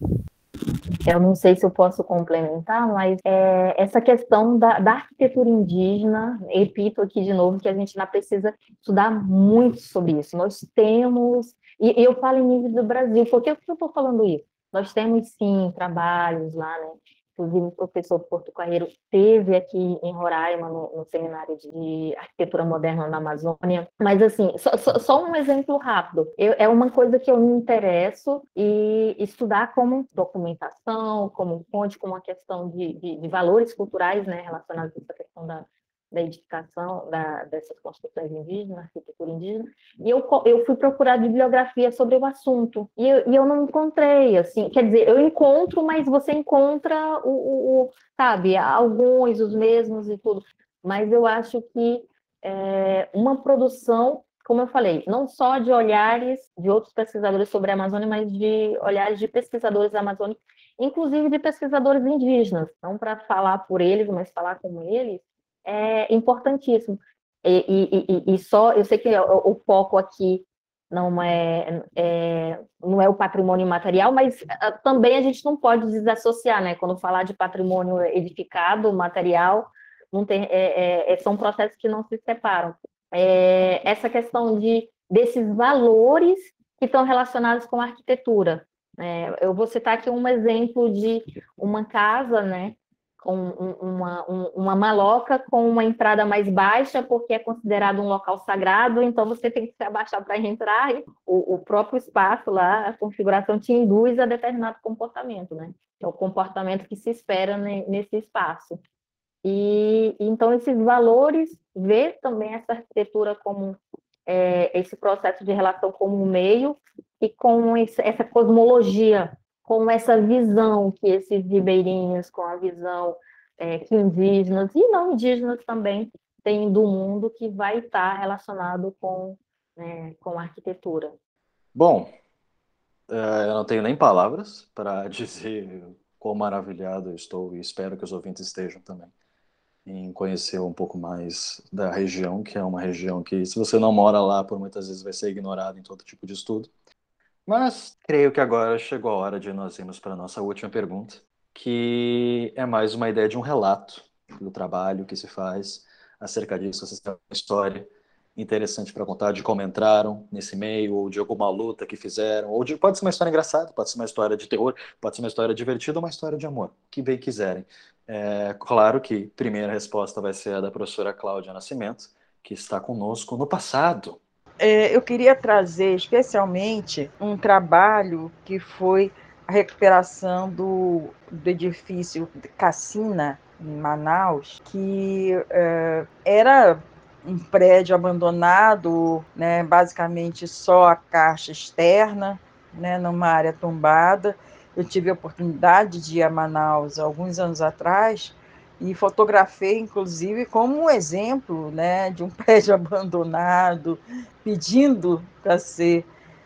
Eu não sei se eu posso complementar, mas é, essa questão da, da, arquitetura indígena, repito aqui de novo que a gente ainda precisa estudar muito sobre isso. Nós temos, e, eu falo em nível do Brasil, por que eu estou falando isso? Nós temos sim trabalhos lá, né, Inclusive, o professor Porto Carreiro teve aqui em Roraima, no, no, seminário de arquitetura moderna na Amazônia. Mas, assim, só, só, só um exemplo rápido. Eu, é uma coisa que eu me interesso e estudar como documentação, como fonte, como uma questão de, de, de valores culturais né, relacionados a essa questão da, da edificação da, dessas construções indígenas, arquitetura indígena, e eu, eu fui procurar bibliografia sobre o assunto, e eu, e eu não encontrei, assim, quer dizer, eu encontro, mas você encontra o, o, o sabe, alguns, os mesmos e tudo, mas eu acho que é, uma produção como eu falei, não só de olhares de outros pesquisadores sobre a Amazônia, mas de olhares de pesquisadores amazônicos, inclusive de pesquisadores indígenas, não para falar por eles, mas falar com eles, é importantíssimo. E, e, e, e só, eu sei que o, o foco aqui não é, é, não é o patrimônio material, mas uh, também a gente não pode desassociar, né? Quando falar de patrimônio edificado, material, não tem, é, é, é são processos que não se separam. É, essa questão de desses valores que estão relacionados com a arquitetura. Né? Eu vou citar aqui um exemplo de uma casa, né? Um, uma, um, uma maloca com uma entrada mais baixa, porque é considerado um local sagrado, então você tem que se abaixar para entrar, e o, o, próprio espaço lá, a configuração te induz a determinado comportamento, né? É o comportamento que se espera nesse espaço. E então esses valores, ver também essa arquitetura como é, esse processo de relação como um meio e com essa cosmologia com essa visão que esses ribeirinhos, com a visão é, que indígenas e não indígenas também têm do mundo que vai estar relacionado com, né, com a arquitetura. Bom, é, eu não tenho nem palavras para dizer quão maravilhado eu estou e espero que os ouvintes estejam também em conhecer um pouco mais da região, que é uma região que, se você não mora lá, por muitas vezes vai ser ignorado em todo tipo de estudo. Mas creio que agora chegou a hora de nós irmos para a nossa última pergunta, que é mais uma ideia de um relato do trabalho que se faz acerca disso. Têm uma história interessante para contar de como entraram nesse meio, ou de alguma luta que fizeram, ou de, pode ser uma história engraçada, pode ser uma história de terror, pode ser uma história divertida ou uma história de amor, que bem quiserem. É, claro que a primeira resposta vai ser a da professora Cláudia Nascimento, que está conosco no passado, eu queria trazer especialmente um trabalho que foi a recuperação do, do edifício Cassina, em Manaus, que é, era um prédio abandonado, né, basicamente só a caixa externa, né, numa área tombada. Eu tive a oportunidade de ir a Manaus alguns anos atrás e fotografei, inclusive, como um exemplo né, de um prédio abandonado, pedindo para ser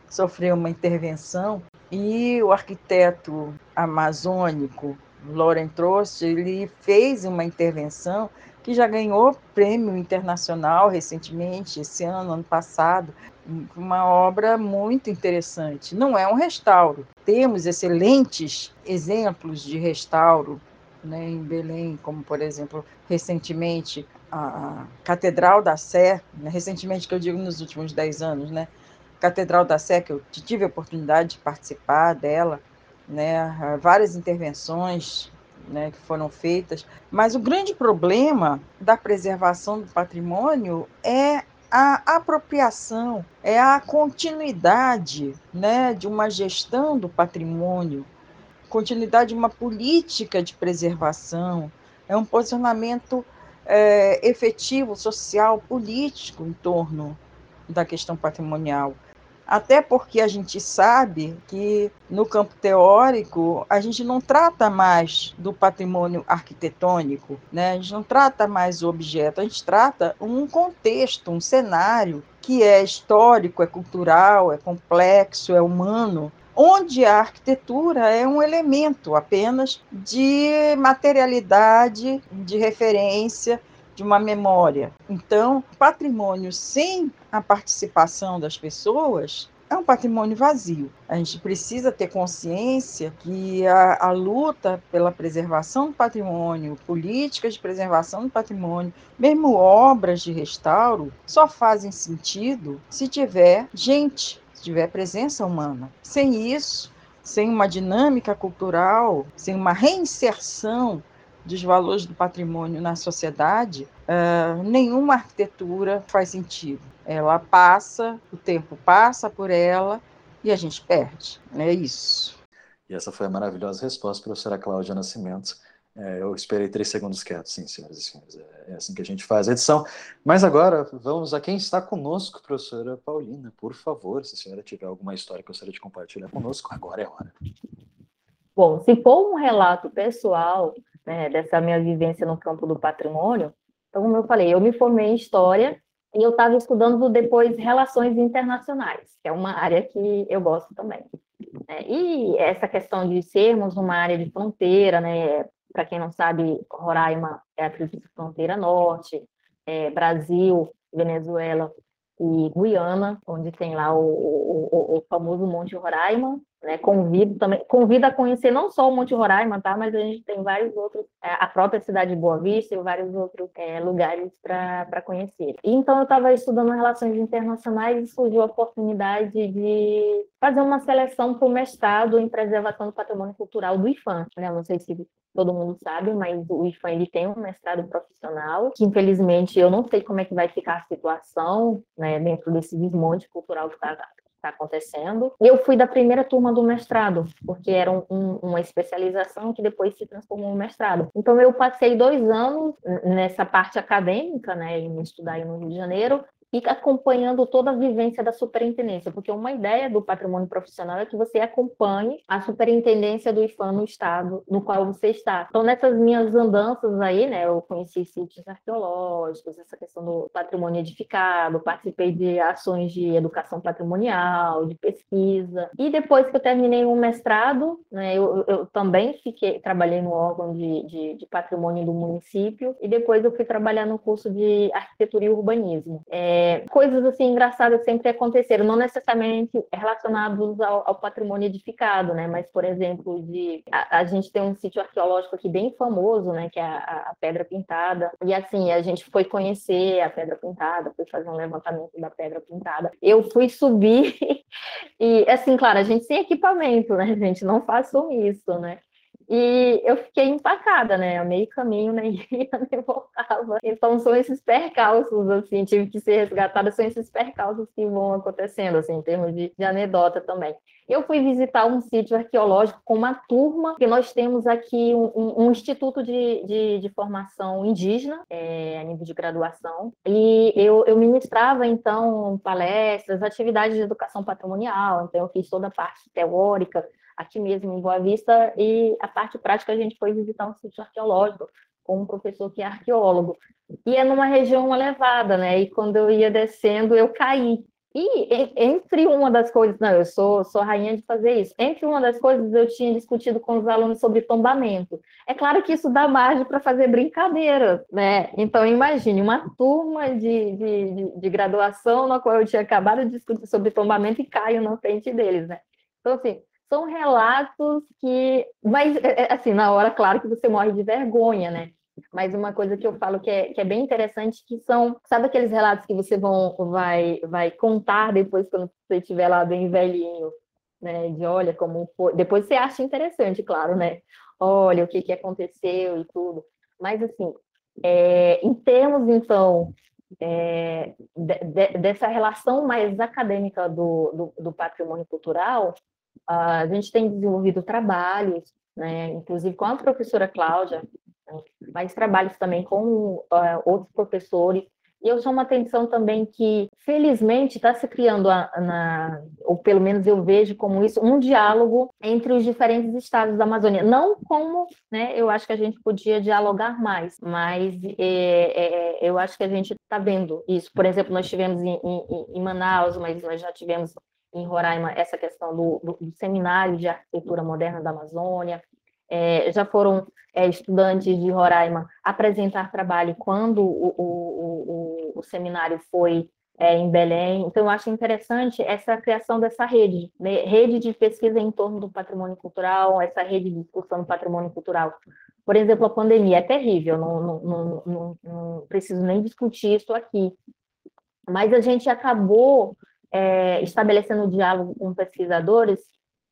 sofrer uma intervenção. E o arquiteto amazônico Loren Trost, ele fez uma intervenção que já ganhou prêmio internacional recentemente, esse ano, ano passado, uma obra muito interessante. Não é um restauro. Temos excelentes exemplos de restauro né, em Belém, como por exemplo, recentemente a Catedral da Sé, né, recentemente que eu digo nos últimos dez anos, né, Catedral da Sé, que eu tive a oportunidade de participar dela, né, várias intervenções né, que foram feitas, mas o grande problema da preservação do patrimônio é a apropriação, é a continuidade né, de uma gestão do patrimônio, continuidade de uma política de preservação, é um posicionamento é, efetivo, social, político em torno da questão patrimonial. Até porque a gente sabe que no campo teórico a gente não trata mais do patrimônio arquitetônico, né? a gente não trata mais o objeto, a gente trata um contexto, um cenário que é histórico, é cultural, é complexo, é humano, onde a arquitetura é um elemento apenas de materialidade, de referência, de uma memória. Então, patrimônio sem a participação das pessoas é um patrimônio vazio. A gente precisa ter consciência que a, a, luta pela preservação do patrimônio, políticas de preservação do patrimônio, mesmo obras de restauro, só fazem sentido se tiver gente, tiver presença humana. Sem isso, sem uma dinâmica cultural, sem uma reinserção dos valores do patrimônio na sociedade, uh, nenhuma arquitetura faz sentido. Ela passa, o tempo passa por ela e a gente perde. É isso. E essa foi a maravilhosa resposta, professora Cláudia Nascimento. É, eu esperei três segundos quieto, sim, senhoras e senhores. É, é assim que a gente faz a edição. Mas agora, vamos a quem está conosco, professora Paulina. Por favor, se a senhora tiver alguma história que gostaria de compartilhar conosco, agora é a hora. Bom, se for um relato pessoal, né, dessa minha vivência no campo do patrimônio. Então, como eu falei, eu me formei em História e eu estava estudando depois Relações Internacionais, que é uma área que eu gosto também. É, e essa questão de sermos uma área de fronteira, né, para quem não sabe, Roraima é a fronteira norte, é, Brasil, Venezuela e Guiana, onde tem lá o, o, o famoso Monte Roraima, né, convido também, convido a conhecer não só o Monte Roraima, tá? Mas a gente tem vários outros, é, a própria cidade de Boa Vista e vários outros é, lugares para conhecer. E, então eu estava estudando relações internacionais e surgiu a oportunidade de fazer uma seleção para o mestrado em preservação do patrimônio cultural do IFAM. Né? Não sei se todo mundo sabe, mas o IFAM ele tem um mestrado profissional, que infelizmente eu não sei como é que vai ficar a situação né, dentro desse desmonte cultural que está está acontecendo. E eu fui da primeira turma do mestrado, porque era um, um, uma especialização que depois se transformou em mestrado. Então eu passei dois anos nessa parte acadêmica, né, em estudar no Rio de Janeiro, e acompanhando toda a vivência da superintendência, porque uma ideia do patrimônio profissional é que você acompanhe a superintendência do IFAM no estado no qual você está. Então, nessas minhas andanças aí, né, eu conheci sítios arqueológicos, essa questão do patrimônio edificado, participei de ações de educação patrimonial, de pesquisa, e depois que eu terminei o mestrado, né, eu, eu também fiquei, trabalhei no órgão de, de, de, patrimônio do município, e depois eu fui trabalhar no curso de arquitetura e urbanismo. É, é, coisas assim engraçadas sempre aconteceram, não necessariamente relacionados ao, ao patrimônio edificado, né? Mas, por exemplo, de a, a, gente tem um sítio arqueológico aqui bem famoso, né? Que é a, a, Pedra Pintada. E assim, a gente foi conhecer a Pedra Pintada, foi fazer um levantamento da Pedra Pintada. Eu fui subir e, assim, claro, a gente sem equipamento, né, gente? Não façam isso, né? E eu fiquei empacada, né? A meio caminho, nem ia, nem voltava. Então, são esses percalços, assim, tive que ser resgatada, são esses percalços que vão acontecendo, assim, em termos de, de anedota também. Eu fui visitar um sítio arqueológico com uma turma, que nós temos aqui um, um instituto de, de, de, formação indígena, é, a nível de graduação, e eu, eu ministrava, então, palestras, atividades de educação patrimonial, então eu fiz toda a parte teórica, aqui mesmo em Boa Vista, e a parte prática a gente foi visitar um sítio arqueológico com um professor que é arqueólogo. E é numa região elevada, né? E quando eu ia descendo, eu caí. E entre uma das coisas, não, eu sou, sou rainha de fazer isso. Entre uma das coisas, eu tinha discutido com os alunos sobre tombamento. É claro que isso dá margem para fazer brincadeira, né? Então, imagine uma turma de, de, de graduação na qual eu tinha acabado de discutir sobre tombamento e caio na frente deles, né? Então, assim, são relatos que. Mas, é, é, assim, na hora, claro que você morre de vergonha, né? Mas uma coisa que eu falo que é, que é bem interessante, que são, sabe aqueles relatos que você vão, vai, vai contar depois quando você estiver lá bem velhinho? né? De olha como foi. Depois você acha interessante, claro, né? Olha o que, que aconteceu e tudo. Mas assim, é, em termos então é, de, de, dessa relação mais acadêmica do, do, do patrimônio cultural, a gente tem desenvolvido trabalhos, né, inclusive com a professora Cláudia, né, mas trabalhos também com uh, outros professores e eu chamo a atenção também que, felizmente, está se criando, a, na, ou pelo menos eu vejo como isso, um diálogo entre os diferentes estados da Amazônia. Não como, né, eu acho que a gente podia dialogar mais, mas é, é, eu acho que a gente está vendo isso. Por exemplo, nós tivemos em, em, em, Manaus, mas nós já tivemos em Roraima essa questão do, do, do Seminário de Arquitetura Moderna da Amazônia, é, já foram é, estudantes de Roraima apresentar trabalho quando o, o, o, o seminário foi é, em Belém. Então, eu acho interessante essa criação dessa rede, né? rede de pesquisa em torno do patrimônio cultural, essa rede de discussão do patrimônio cultural. Por exemplo, a pandemia é terrível, não, não, não, não, preciso nem discutir isso aqui. Mas a gente acabou é, estabelecendo diálogo com pesquisadores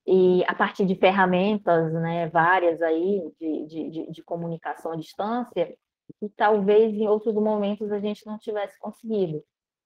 e a partir de ferramentas, né, várias aí de, de, de, comunicação à distância, que talvez em outros momentos a gente não tivesse conseguido,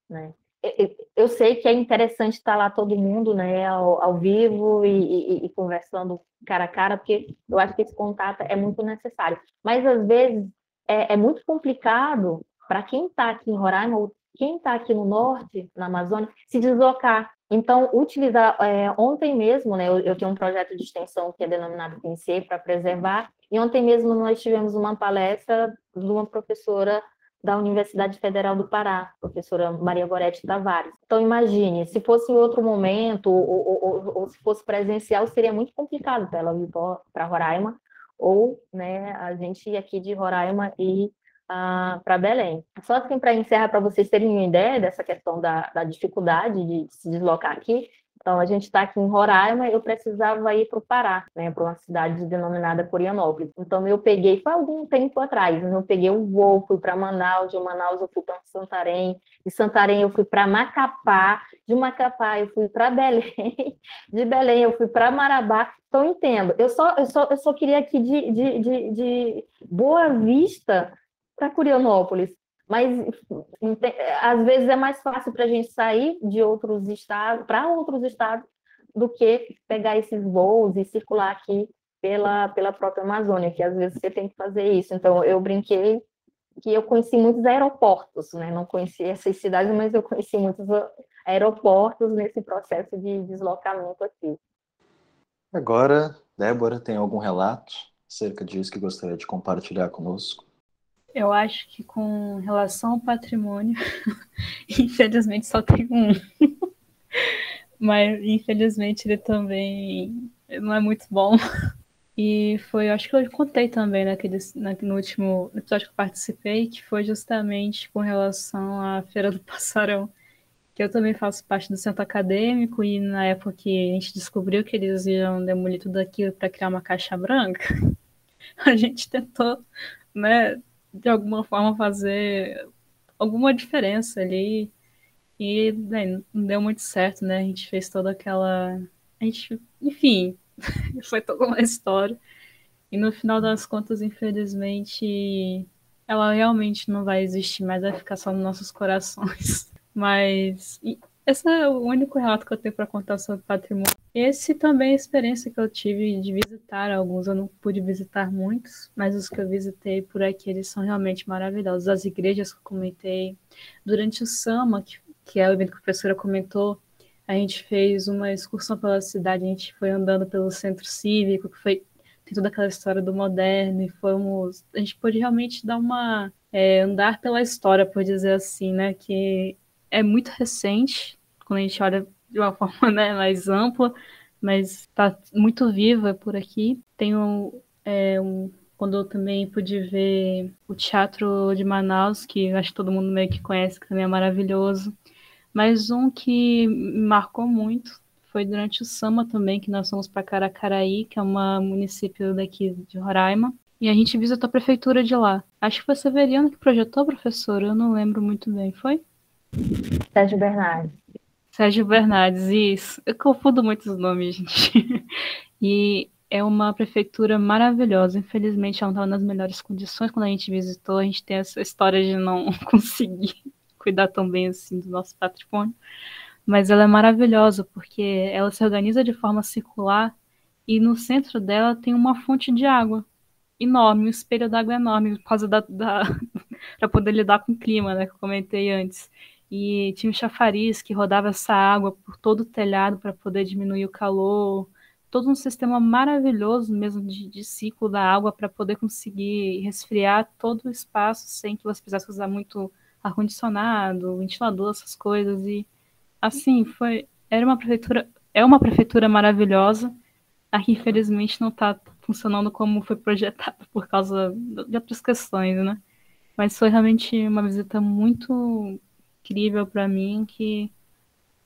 né. Eu, eu sei que é interessante estar lá todo mundo, né, ao, ao vivo e, e, e, conversando cara a cara, porque eu acho que esse contato é muito necessário. Mas às vezes é, é muito complicado para quem está aqui em Roraima ou quem está aqui no norte, na Amazônia, se deslocar então, utilizar, é, ontem mesmo, né, eu, eu, tenho um projeto de extensão que é denominado PNC para preservar, e ontem mesmo nós tivemos uma palestra de uma professora da Universidade Federal do Pará, professora Maria Goretti Tavares. Então, imagine, se fosse em outro momento, ou, ou, ou, ou se fosse presencial, seria muito complicado para ela vir para Roraima, ou né, a gente aqui de Roraima e para Belém. Só assim para encerrar, para vocês terem uma ideia dessa questão da, da dificuldade de se deslocar aqui. Então, a gente está aqui em Roraima, eu precisava ir para o Pará, né, para uma cidade denominada Corianópolis. Então, eu peguei, foi algum tempo atrás, eu peguei um voo, fui para Manaus, de Manaus eu fui para Santarém, de Santarém eu fui para Macapá, de Macapá eu fui para Belém, de Belém eu fui para Marabá. Então, entendo, eu só, eu só, eu só queria aqui de, de, de, de Boa Vista para Curianópolis. Mas às vezes é mais fácil para a gente sair de outros estados, para outros estados, do que pegar esses voos e circular aqui pela, pela própria Amazônia, que às vezes você tem que fazer isso. Então, eu brinquei que eu conheci muitos aeroportos, né? Não conheci essas cidades, mas eu conheci muitos aeroportos nesse processo de deslocamento aqui. Agora, Débora, tem algum relato acerca disso que gostaria de compartilhar conosco? Eu acho que com relação ao patrimônio, infelizmente só tem um. Mas infelizmente ele também não é muito bom. E foi, acho que eu contei também naquele, no último episódio que eu participei, que foi justamente com relação à Feira do Passarão, que eu também faço parte do centro acadêmico, e na época que a gente descobriu que eles iam demolir tudo aquilo para criar uma caixa branca, a gente tentou né, de alguma forma fazer alguma diferença ali. E né, não deu muito certo, né? A gente fez toda aquela. A gente, enfim, foi toda uma história. E no final das contas, infelizmente, ela realmente não vai existir mais, vai ficar só nos nossos corações. Mas esse é o único relato que eu tenho para contar sobre patrimônio. Esse também é a experiência que eu tive de visitar alguns. Eu não pude visitar muitos, mas os que eu visitei por aqui, eles são realmente maravilhosos. As igrejas que eu comentei. Durante o Sama, que, que é o evento que a professora comentou, a gente fez uma excursão pela cidade, a gente foi andando pelo centro cívico, que foi tem toda aquela história do moderno, e fomos. A gente pôde realmente dar uma. É, andar pela história, por dizer assim, né? Que é muito recente, quando a gente olha de uma forma né, mais ampla, mas está muito viva por aqui. Tenho é, um, quando eu também pude ver o Teatro de Manaus, que acho que todo mundo meio que conhece, que também é maravilhoso. Mas um que me marcou muito foi durante o Sama também, que nós fomos para Caracaraí, que é um município daqui de Roraima. E a gente visitou a prefeitura de lá. Acho que foi a Severiana que projetou, professor, eu não lembro muito bem, foi? Sérgio Bernardes. Sérgio Bernardes, isso. Eu confundo muitos nomes, gente. E é uma prefeitura maravilhosa. Infelizmente, ela não estava nas melhores condições quando a gente visitou. A gente tem essa história de não conseguir cuidar tão bem assim do nosso patrimônio. Mas ela é maravilhosa porque ela se organiza de forma circular e no centro dela tem uma fonte de água enorme, um espelho d'água enorme por causa da, da para poder lidar com o clima, né, que eu comentei antes. E tinha um chafariz que rodava essa água por todo o telhado para poder diminuir o calor. Todo um sistema maravilhoso mesmo de, de ciclo da água para poder conseguir resfriar todo o espaço sem que você precisasse usar muito ar-condicionado, ventilador, essas coisas. E assim, foi. Era uma prefeitura. É uma prefeitura maravilhosa. Aqui, infelizmente, não está funcionando como foi projetado por causa de outras questões, né? Mas foi realmente uma visita muito incrível para mim que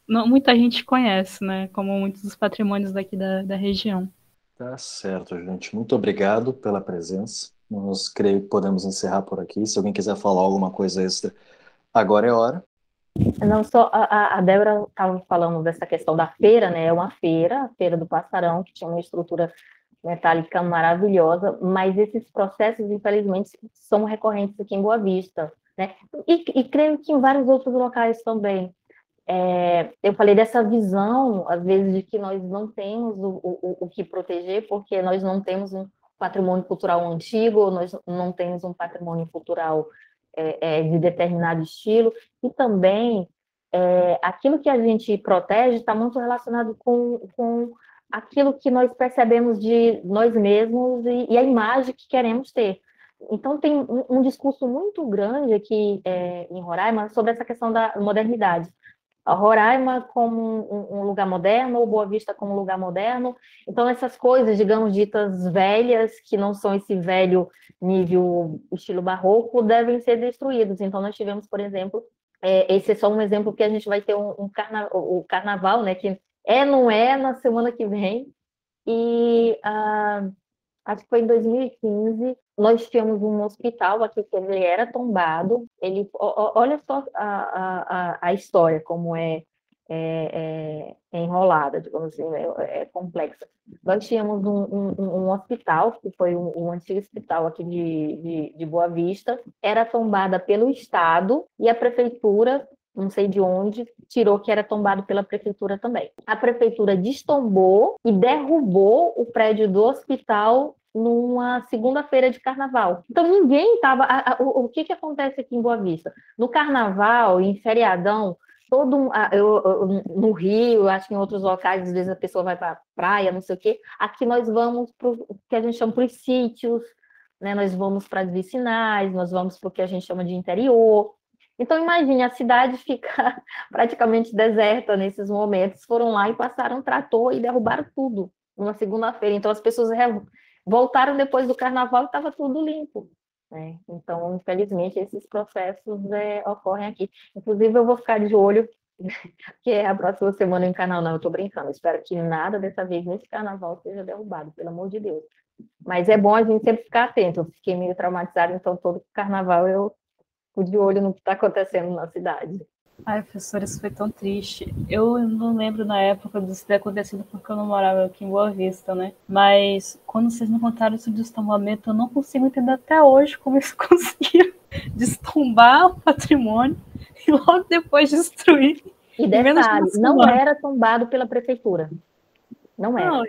não, muita gente conhece, né? Como muitos dos patrimônios daqui da, da região. Tá certo, gente. Muito obrigado pela presença. Nós creio que podemos encerrar por aqui. Se alguém quiser falar alguma coisa extra, agora é hora. Não só a, a Débora estava falando dessa questão da feira, né? É uma feira, a feira do Passarão, que tinha uma estrutura metálica maravilhosa, mas esses processos, infelizmente, são recorrentes aqui em Boa Vista, né? E, e creio que em vários outros locais também. É, eu falei dessa visão, às vezes, de que nós não temos o, o, o que proteger, porque nós não temos um patrimônio cultural antigo, nós não temos um patrimônio cultural é, é, de determinado estilo, e também é, aquilo que a gente protege está muito relacionado com, com aquilo que nós percebemos de nós mesmos e, e a imagem que queremos ter. Então, tem um, um discurso muito grande aqui é, em Roraima sobre essa questão da modernidade. Roraima como um, lugar moderno, ou Boa Vista como um lugar moderno. Então, essas coisas, digamos, ditas velhas, que não são esse velho nível estilo barroco, devem ser destruídos. Então, nós tivemos, por exemplo, é, esse é só um exemplo que a gente vai ter um, um carna o carnaval, né, que é, não é, na semana que vem. E ah, acho que foi em 2015, nós tínhamos um hospital aqui que ele era tombado. Ele, olha só a, a, a história, como é, é, é enrolada, digamos assim, é, é, complexa. Nós tínhamos um, um, um, hospital, que foi um, um antigo hospital aqui de, de, de Boa Vista, era tombada pelo Estado e a prefeitura não sei de onde, tirou que era tombado pela prefeitura também. A prefeitura destombou e derrubou o prédio do hospital numa segunda-feira de carnaval. Então ninguém estava. O, o que, que acontece aqui em Boa Vista? No carnaval, em feriadão, todo eu, eu, no Rio, acho que em outros locais, às vezes a pessoa vai para a praia, não sei o quê. Aqui nós vamos para o que a gente chama para os sítios, né? nós vamos para as vicinais, nós vamos para o que a gente chama de interior. Então, imagine, a cidade fica praticamente deserta nesses momentos. Foram lá e passaram um trator e derrubaram tudo numa segunda-feira. Então, as pessoas voltaram depois do carnaval e estava tudo limpo. Né? Então, infelizmente, esses processos é, ocorrem aqui. Inclusive, eu vou ficar de olho, que é a próxima semana em canal. Não, eu estou brincando. Espero que nada dessa vez nesse carnaval seja derrubado, pelo amor de Deus. Mas é bom a gente sempre ficar atento. Eu fiquei meio traumatizada, então todo carnaval eu de olho no que está acontecendo na cidade. Ai, professora, isso foi tão triste. Eu não lembro na época disso ter acontecido porque eu não morava aqui em Boa Vista, né? Mas quando vocês me contaram isso de estombamento, eu não consigo entender até hoje como eles conseguiram destombar o patrimônio e logo depois destruir. E detalhe, não era tombado pela prefeitura. Não era. Não,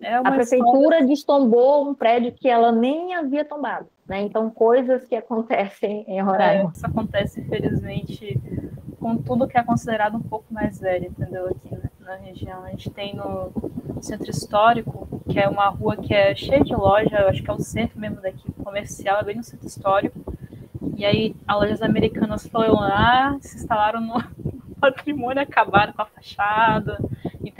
é a prefeitura história... destombou um prédio que ela nem havia tombado. Né? Então, coisas que acontecem em Roraima. É, isso acontece, infelizmente, com tudo que é considerado um pouco mais velho, entendeu? Aqui né? na região. A gente tem no Centro Histórico, que é uma rua que é cheia de loja, eu acho que é o centro mesmo daqui, comercial, é bem no Centro Histórico. E aí, as lojas americanas foram lá, se instalaram no patrimônio, acabaram com a fachada,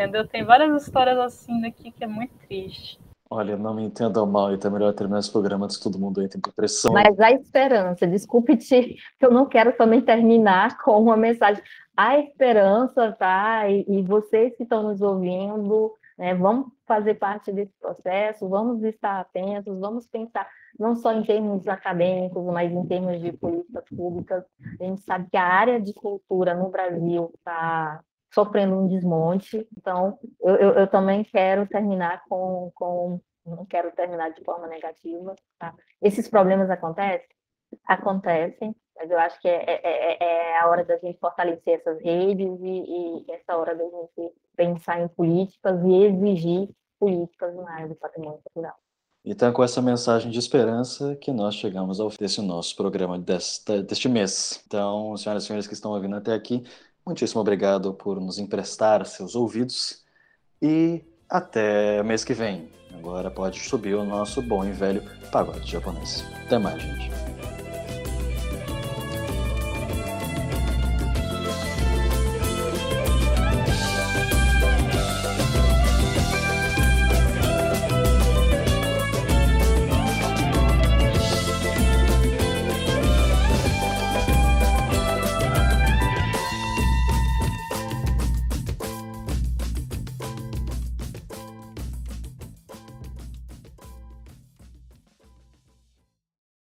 entendeu? Tem várias histórias assim daqui que é muito triste. Olha, não me entendam mal, então é melhor terminar esse programa antes que todo mundo entre em depressão. Mas a esperança, desculpe-te, que eu não quero também terminar com uma mensagem. A esperança, tá? E, e vocês que estão nos ouvindo, né, vamos fazer parte desse processo, vamos estar atentos, vamos pensar não só em termos acadêmicos, mas em termos de políticas públicas. A gente sabe que a área de cultura no Brasil está sofrendo um desmonte. Então, eu, eu, eu também quero terminar com, com. Não quero terminar de forma negativa. Tá? Esses problemas acontecem? Acontecem, mas eu acho que é, é, é, é a hora da gente fortalecer essas redes e, e essa hora da gente pensar em políticas e exigir políticas na área do patrimônio cultural. Então, com essa mensagem de esperança que nós chegamos ao desse nosso programa desta, deste mês. Então, senhoras e senhores que estão ouvindo até aqui, muitíssimo obrigado por nos emprestar seus ouvidos e até mês que vem. Agora pode subir o nosso bom e velho pagode japonês. Até mais, gente.